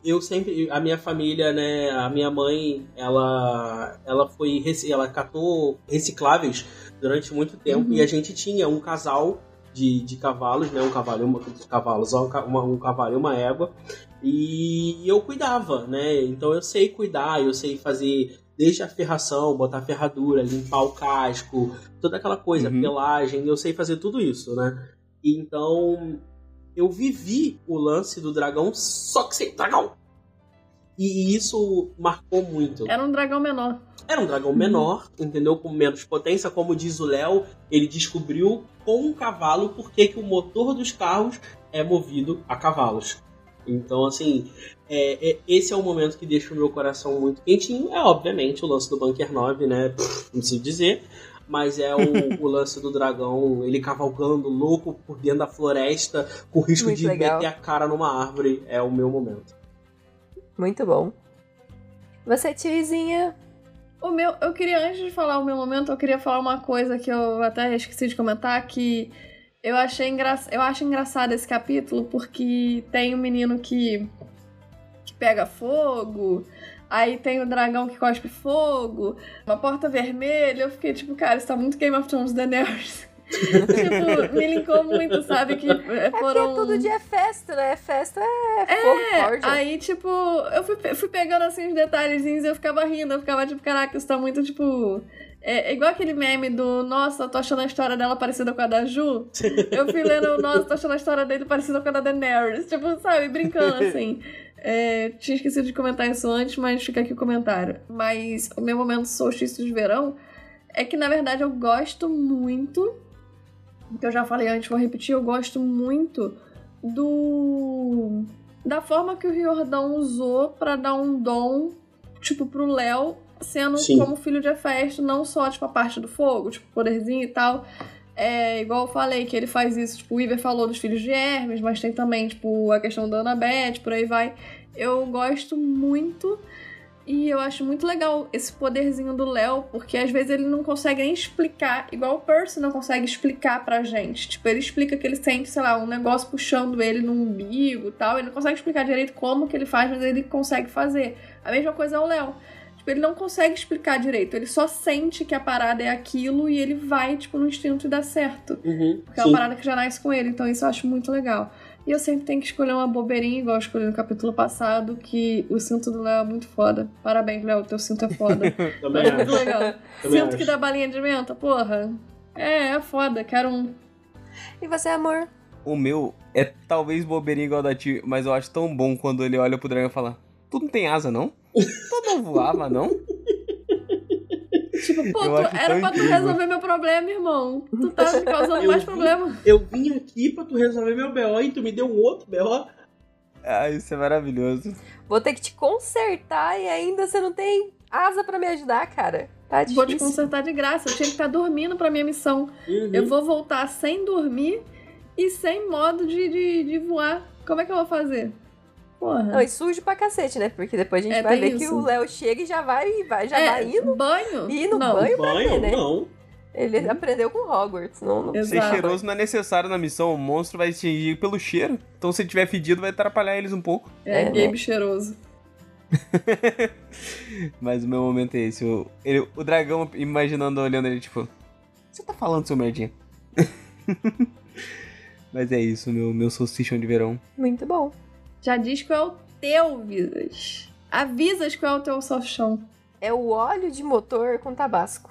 eu sempre, a minha família, né, a minha mãe, ela, ela foi, ela catou recicláveis durante muito tempo Uhum. e a gente tinha um casal de, de cavalos, né, um cavalo, uma, cavalos, um uma- um cavalo e uma égua e eu cuidava, né, então eu sei cuidar, eu sei fazer desde a ferração, botar ferradura, limpar o casco, toda aquela coisa, Uhum. pelagem, eu sei fazer tudo isso, né? Então, eu vivi o lance do dragão, só que sem dragão. E isso marcou muito. Era um dragão menor. Era um dragão menor, entendeu? Com menos potência, como diz o Léo, ele descobriu com um cavalo por que que o motor dos carros é movido a cavalos. Então, assim, é, é- esse é o momento que deixa o meu coração muito quentinho. É, obviamente, o lance do Bunker 9, né? Pff, Não preciso dizer. Mas é o, o lance do dragão, ele cavalgando louco por dentro da floresta, com risco Muito de legal. meter a cara numa árvore. É o meu momento. Muito bom. Você, Tirizinha? O meu, eu queria, antes de falar o meu momento, eu queria falar uma coisa que eu até esqueci de comentar, que eu achei engra... eu acho engraçado esse capítulo, porque tem um menino que, que pega fogo, aí tem o dragão que cospe fogo, uma porta vermelha, eu fiquei tipo, cara, isso tá muito Game of Thrones Daenerys. Tipo, me linkou muito, sabe? Que eh, É porque foram... todo dia é festa, né? Festa é fogo É, forte. aí, tipo, eu fui, fui pegando assim os detalhezinhos e eu ficava rindo, eu ficava tipo, caraca, isso tá muito, tipo. É, é igual aquele meme do Nossa, tô achando a história dela parecida com a da Ju. Eu fui lendo, Nossa, tô achando a história dele parecida com a da Daenerys. Tipo, sabe, brincando assim. É, tinha esquecido de comentar isso antes, mas fica aqui o comentário. Mas o meu momento solstício de verão é que, na verdade, eu gosto muito. Que eu já falei antes, vou repetir, eu gosto muito do da forma que o Riordão usou pra dar um dom, tipo, pro Léo, sendo Sim. como filho de Hefesto, não só, tipo, a parte do fogo, tipo, poderzinho e tal. É, igual eu falei, que ele faz isso, tipo, o Iver falou dos filhos de Hermes, mas tem também, tipo, a questão da Annabeth, por aí vai. Eu gosto muito e eu acho muito legal esse poderzinho do Léo, porque às vezes ele não consegue nem explicar, igual o Percy não consegue explicar pra gente. Tipo, ele explica que ele sente, sei lá, um negócio puxando ele no umbigo e tal. Ele não consegue explicar direito como que ele faz, mas ele consegue fazer. A mesma coisa é o Léo. Tipo, ele não consegue explicar direito, ele só sente que a parada é aquilo e ele vai, tipo, no instinto e dá certo. Uhum, Porque é uma parada que já nasce com ele, então isso eu acho muito legal. E eu sempre tenho que escolher uma bobeirinha, igual eu escolhi no capítulo passado, que o cinto do Léo é muito foda. Parabéns, Léo, teu cinto é foda. Também Acho muito legal. Também cinto acho. que dá balinha de menta, porra. É, é foda, quero um. E você, amor? O meu é talvez bobeirinho igual da tio, mas eu acho tão bom quando ele olha pro dragão e fala: Tu não tem asa, não? Tu não voava, não? Tipo, pô, tu- era pra tu incrível. resolver meu problema, irmão. Tu tá me causando mais vi- problema. Eu vim aqui pra tu resolver meu BO e tu me deu um outro BO. Ah, isso é maravilhoso. Vou ter que te consertar e ainda você não tem asa pra me ajudar, cara. Tá Vou te difícil. consertar de graça. Eu tinha que estar dormindo pra minha missão. Uhum. Eu vou voltar sem dormir e sem modo de, de, de voar. Como é que eu vou fazer? Porra. Não, e sujo pra cacete, né? Porque depois a gente É, vai ver que isso. o Léo chega e já vai, vai já É, vai indo. banho? Ir no não. banho pra Banho? né? Não. Ele aprendeu com Hogwarts. Não, não Ser cheiroso não é necessário na missão. O monstro vai extingir pelo cheiro. Então, se tiver fedido, vai atrapalhar eles um pouco. É, É, né? Gabe cheiroso. Mas o meu momento é esse. O, ele- o dragão imaginando, olhando ele, tipo... Você tá falando, seu merdinha? Mas é isso, meu, meu solstição de verão. Muito bom. Já diz qual é o teu, Visas. Avisas qual é o teu salchão. É o óleo de motor com tabasco.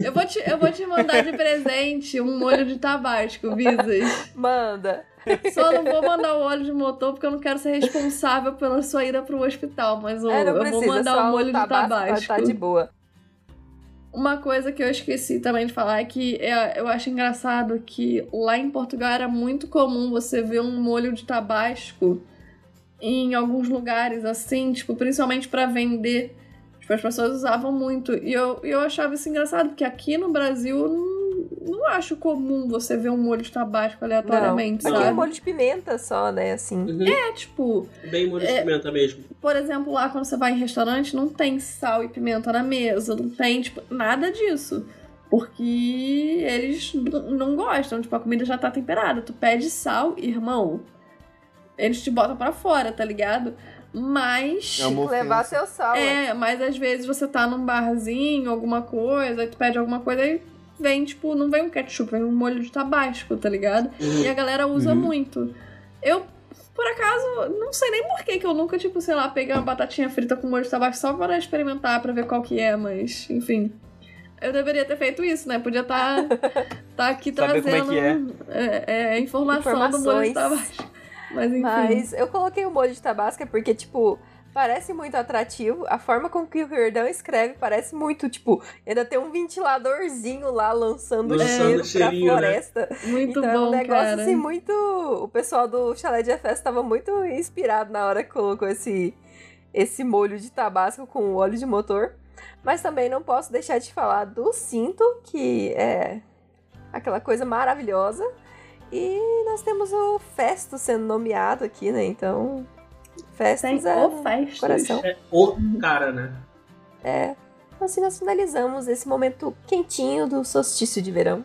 Eu vou, te, eu vou te mandar de presente um molho de tabasco, Visas. Manda. Só não vou mandar o óleo de motor porque eu não quero ser responsável pela sua ida pro hospital. Mas o- é, não eu precisa, vou mandar o molho de tabasco tabasco. Tá, tá de boa. Uma coisa que eu esqueci também de falar é que é- eu acho engraçado que lá em Portugal era muito comum você ver um molho de tabasco em alguns lugares assim, tipo, principalmente pra vender. Tipo, as pessoas usavam muito. E eu, eu achava isso engraçado, porque aqui no Brasil não, acho comum você ver um molho de tabasco aleatoriamente, Não. Aqui sabe? é molho de pimenta só, né? Assim. Uhum. É tipo, Bem molho de É. pimenta mesmo. por exemplo, lá quando você vai em restaurante, não tem sal e pimenta na mesa, não tem, tipo, nada disso. Porque eles não gostam, tipo, a comida já tá temperada. Tu pede sal, irmão, eles te botam pra fora, tá ligado? Mas. É uma levar seu sal. é. É, mas às vezes você tá num barzinho, alguma coisa, aí tu pede alguma coisa e vem, tipo, não vem um ketchup, vem um molho de tabasco, tá ligado? Uhum. E a galera usa Uhum. muito. Eu, por acaso, não sei nem por que que eu nunca, tipo, sei lá, peguei uma batatinha frita com molho de tabasco só para experimentar, pra ver qual que é, mas, enfim. Eu deveria ter feito isso, né? Podia estar tá, aqui Saber como é trazendo que é, é, informação do molho de Informações. tabasco. Mas enfim. Mas eu coloquei o molho de tabasco é porque, tipo, parece muito atrativo. A forma com que o Verdão escreve parece muito, tipo, ainda tem um ventiladorzinho lá lançando, Lançando cheiro cheirinho, pra né? floresta. Muito então é bom, um negócio cara. assim muito. O pessoal do Chalé de Festa tava muito inspirado na hora que colocou esse, esse molho de tabasco com óleo de motor. Mas também não posso deixar de falar do cinto, que é aquela coisa maravilhosa. E nós temos o Festo sendo nomeado aqui, né? Então, Festos Tem é o Festus. coração. É o cara, né? É. Assim nós finalizamos esse momento quentinho do solstício de verão.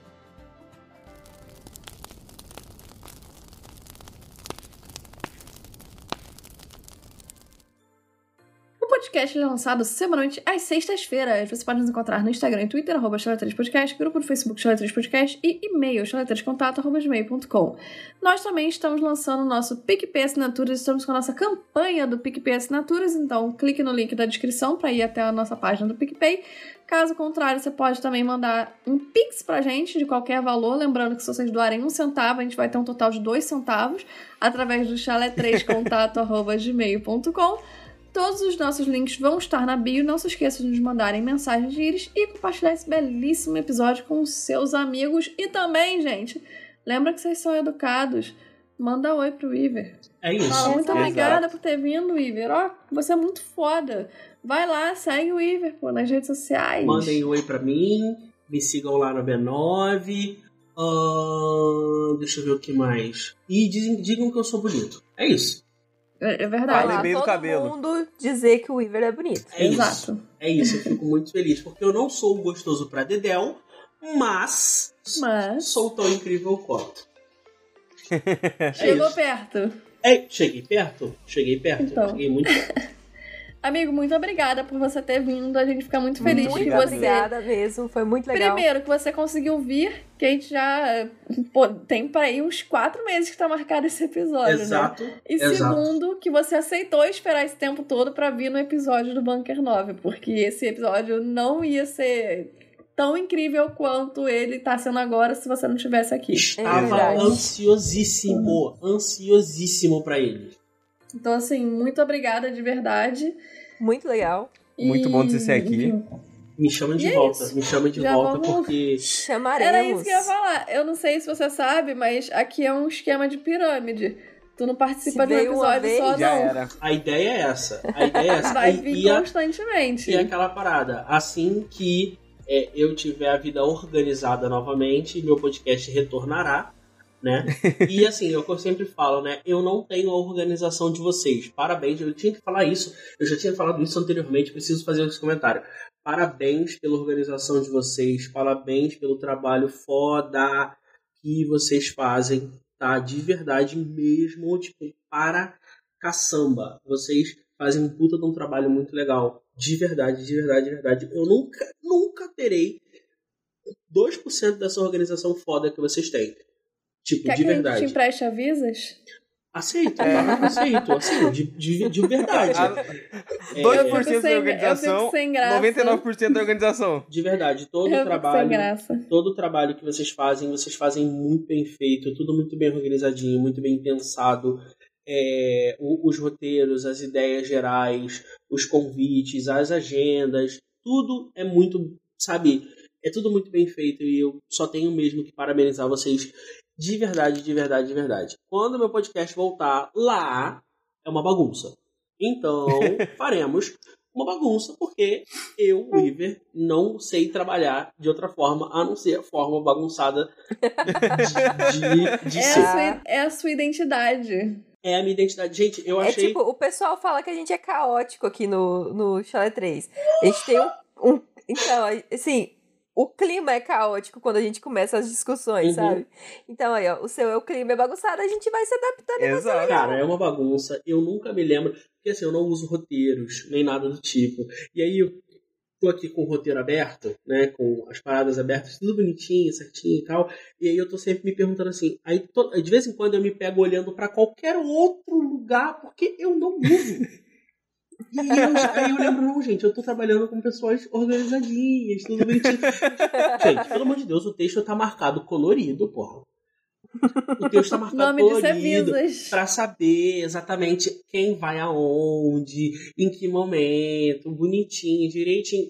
Podcast é lançado semanalmente às sextas-feiras. Você pode nos encontrar no Instagram e Twitter, arroba Podcast, grupo do Facebook Chala3 Podcast e e-mail chala3contato.gmail.com. Nós também estamos lançando o nosso PicPay Assinaturas, estamos com a nossa campanha do PicPay Assinaturas, então clique no link da descrição para ir até a nossa página do PicPay. Caso contrário, você pode também mandar um Pix pra gente de qualquer valor. Lembrando que se vocês doarem um centavo, a gente vai ter um total de dois centavos através do chalé3contato.gmail.com. Todos os nossos links vão estar na bio. Não se esqueça de nos mandarem mensagens de íris e compartilhar esse belíssimo episódio com os seus amigos. E também, gente, lembra que vocês são educados. Manda oi pro Iver. É isso. Fala, muito obrigada por ter vindo, Iver. Ó, você é muito foda. Vai lá, segue o Iver, pô, nas redes sociais. Mandem oi pra mim. Me sigam lá no B9. Ahn, deixa eu ver o que mais. E dizem- digam que eu sou bonito. É isso. É, é verdade. bem do todo cabelo. mundo dizer que o Weaver é bonito. É isso. Exato. É isso. Eu fico muito feliz. Porque eu não sou um gostoso pra Dedel, mas Mas sou tão incrível quanto. chegou isso. perto. É, cheguei perto? Cheguei perto. Então. Cheguei muito perto. Amigo, muito obrigada por você ter vindo. A gente fica muito feliz Muito que obrigado você. Obrigada mesmo, foi muito legal. Primeiro, que você conseguiu vir, que a gente já pô, tem para aí uns quatro meses que tá marcado esse episódio, né? Exato. E exato. segundo, que você aceitou esperar esse tempo todo pra vir no episódio do Bunker 9, porque esse episódio não ia ser tão incrível quanto ele tá sendo agora se você não estivesse aqui. Estava verdade. ansiosíssimo, ansiosíssimo pra ele. Então, assim, muito obrigada de verdade. Muito legal. Muito bom de você ser aqui. Me chama de E é volta, isso. me chama de Já volta, vamos- porque. Chamaremos. Era isso que eu ia falar. Eu não sei se você sabe, mas aqui é um esquema de pirâmide. Tu não participa de um episódio só, Já não. era. A ideia é essa. A ideia é essa. Vai E- vir e a- constantemente. E aquela parada, assim que é, eu tiver a vida organizada novamente, meu podcast retornará, né? e assim, é o que eu sempre falo, né? Eu não tenho a organização de vocês. Parabéns, eu tinha que falar isso. Eu já tinha falado isso anteriormente, preciso fazer esse comentário. Parabéns pela organização de vocês, parabéns pelo trabalho foda que vocês fazem, tá? De verdade mesmo, tipo, para caçamba. Vocês fazem um puta de um trabalho muito legal. De verdade, de verdade, de verdade. Eu nunca, nunca terei 2% dessa organização foda que vocês têm. Tipo, Quer de que a gente verdade. te empreste avisas? Aceito, tá? aceito, assim, de, de, de verdade. É, 2% Eu fico da sem- organização, eu fico sem graça. 99% da organização. de verdade, todo eu o trabalho. sem todo o trabalho que vocês fazem, vocês fazem muito bem feito, tudo muito bem organizadinho, muito bem pensado. É, os roteiros, as ideias gerais, os convites, as agendas, tudo é muito, sabe, é tudo muito bem feito e eu só tenho mesmo que parabenizar vocês de verdade, de verdade, de verdade. Quando meu podcast voltar lá, é uma bagunça. Então, faremos uma bagunça, porque eu, Weaver, não sei trabalhar de outra forma, a não ser a forma bagunçada de, de, de É ser. a, sua, é a sua identidade. É a minha identidade. Gente, eu É achei. tipo, o pessoal fala que a gente é caótico aqui no, no Chalé 3. A gente tem um, um- Então, assim, o clima é caótico quando a gente começa as discussões, Uhum. sabe? Então aí, ó, o seu é o clima é bagunçado, a gente vai se adaptando. Exato. Cara, é uma bagunça. Eu nunca me lembro. Porque assim, eu não uso roteiros, nem nada do tipo. E aí eu tô aqui com o roteiro aberto, né? Com as paradas abertas, tudo bonitinho, certinho e tal. E aí eu tô sempre me perguntando assim. Aí to- de vez em quando eu me pego olhando pra qualquer outro lugar, porque eu não uso. E aí eu, aí eu lembro, não, gente, eu tô trabalhando com pessoas organizadinhas, tudo bonitinho. gente, pelo amor de Deus, o texto tá marcado colorido, porra. O texto tá O marcado nome colorido para saber exatamente quem vai aonde, em que momento, bonitinho, direitinho.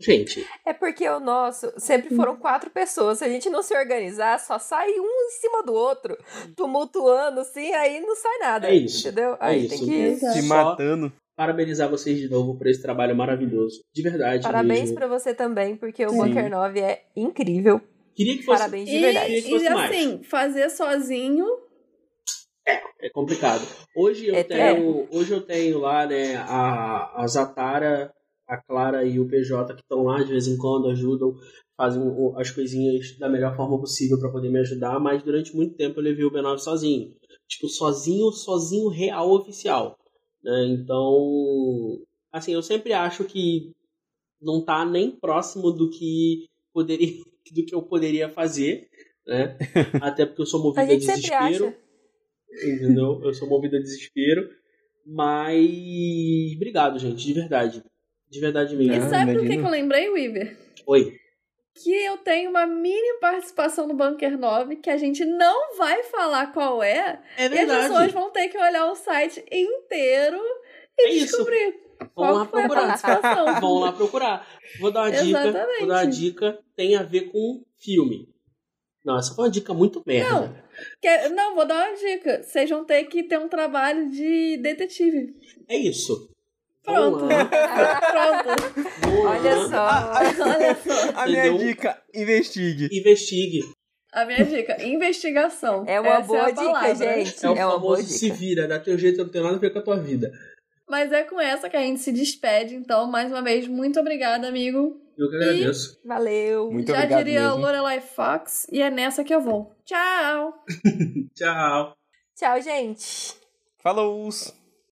Gente, É porque o nosso sempre foram quatro pessoas. Se a gente não se organizar, só sai um em cima do outro, tumultuando, assim, aí não sai nada. É isso, Entendeu? é Aí isso. tem que. Se matando. Parabenizar vocês de novo por esse trabalho maravilhoso. De verdade. Parabéns pra você também, porque o Sim. Bunker 9 é incrível. Queria que fosse. Parabéns de E, verdade. Queria que e fosse mais. assim, fazer sozinho. É complicado. Hoje eu É tenho, hoje eu tenho lá, né, a, a Zatara, a Clara e o PJ que estão lá de vez em quando, ajudam, fazem as coisinhas da melhor forma possível para poder me ajudar, mas durante muito tempo eu levei o B9 sozinho. Tipo, sozinho, sozinho real oficial. Né? Então, assim, eu sempre acho que não tá nem próximo do que poderia do que eu poderia fazer, né? Até porque eu sou movido A a desespero entendeu? Eu sou movido a desespero. Mas. Obrigado, gente, de verdade. De verdade mesmo. E sabe do que, que eu lembrei, Weaver? Oi. Que eu tenho uma mini participação no Bunker 9 que a gente não vai falar qual é. É E as pessoas vão ter que olhar o site inteiro e É isso. descobrir Vão qual lá procurar. Vão lá procurar. Vou dar uma dica. Exatamente. Vou dar uma dica. Tem a ver com filme. Não, essa foi uma dica muito merda. Não. Que- não, vou dar uma dica. Vocês vão ter que ter um trabalho de detetive. É isso. Pronto. Pronto. Lá. Olha só. Olha só. A minha Entendeu? dica, investigue. Investigue. A minha dica: investigação. É uma Essa boa é a dica, palavra. gente. É o É uma boa famoso se dica. vira. Dá teu jeito, não tem nada a ver com a tua vida. Mas é com essa que a gente se despede. Então, mais uma vez, muito obrigada, amigo. Eu que agradeço. Valeu. Muito Já obrigado diria mesmo. Lorelai Fox. E é nessa que eu vou. Tchau! Tchau. Tchau, gente. Falou!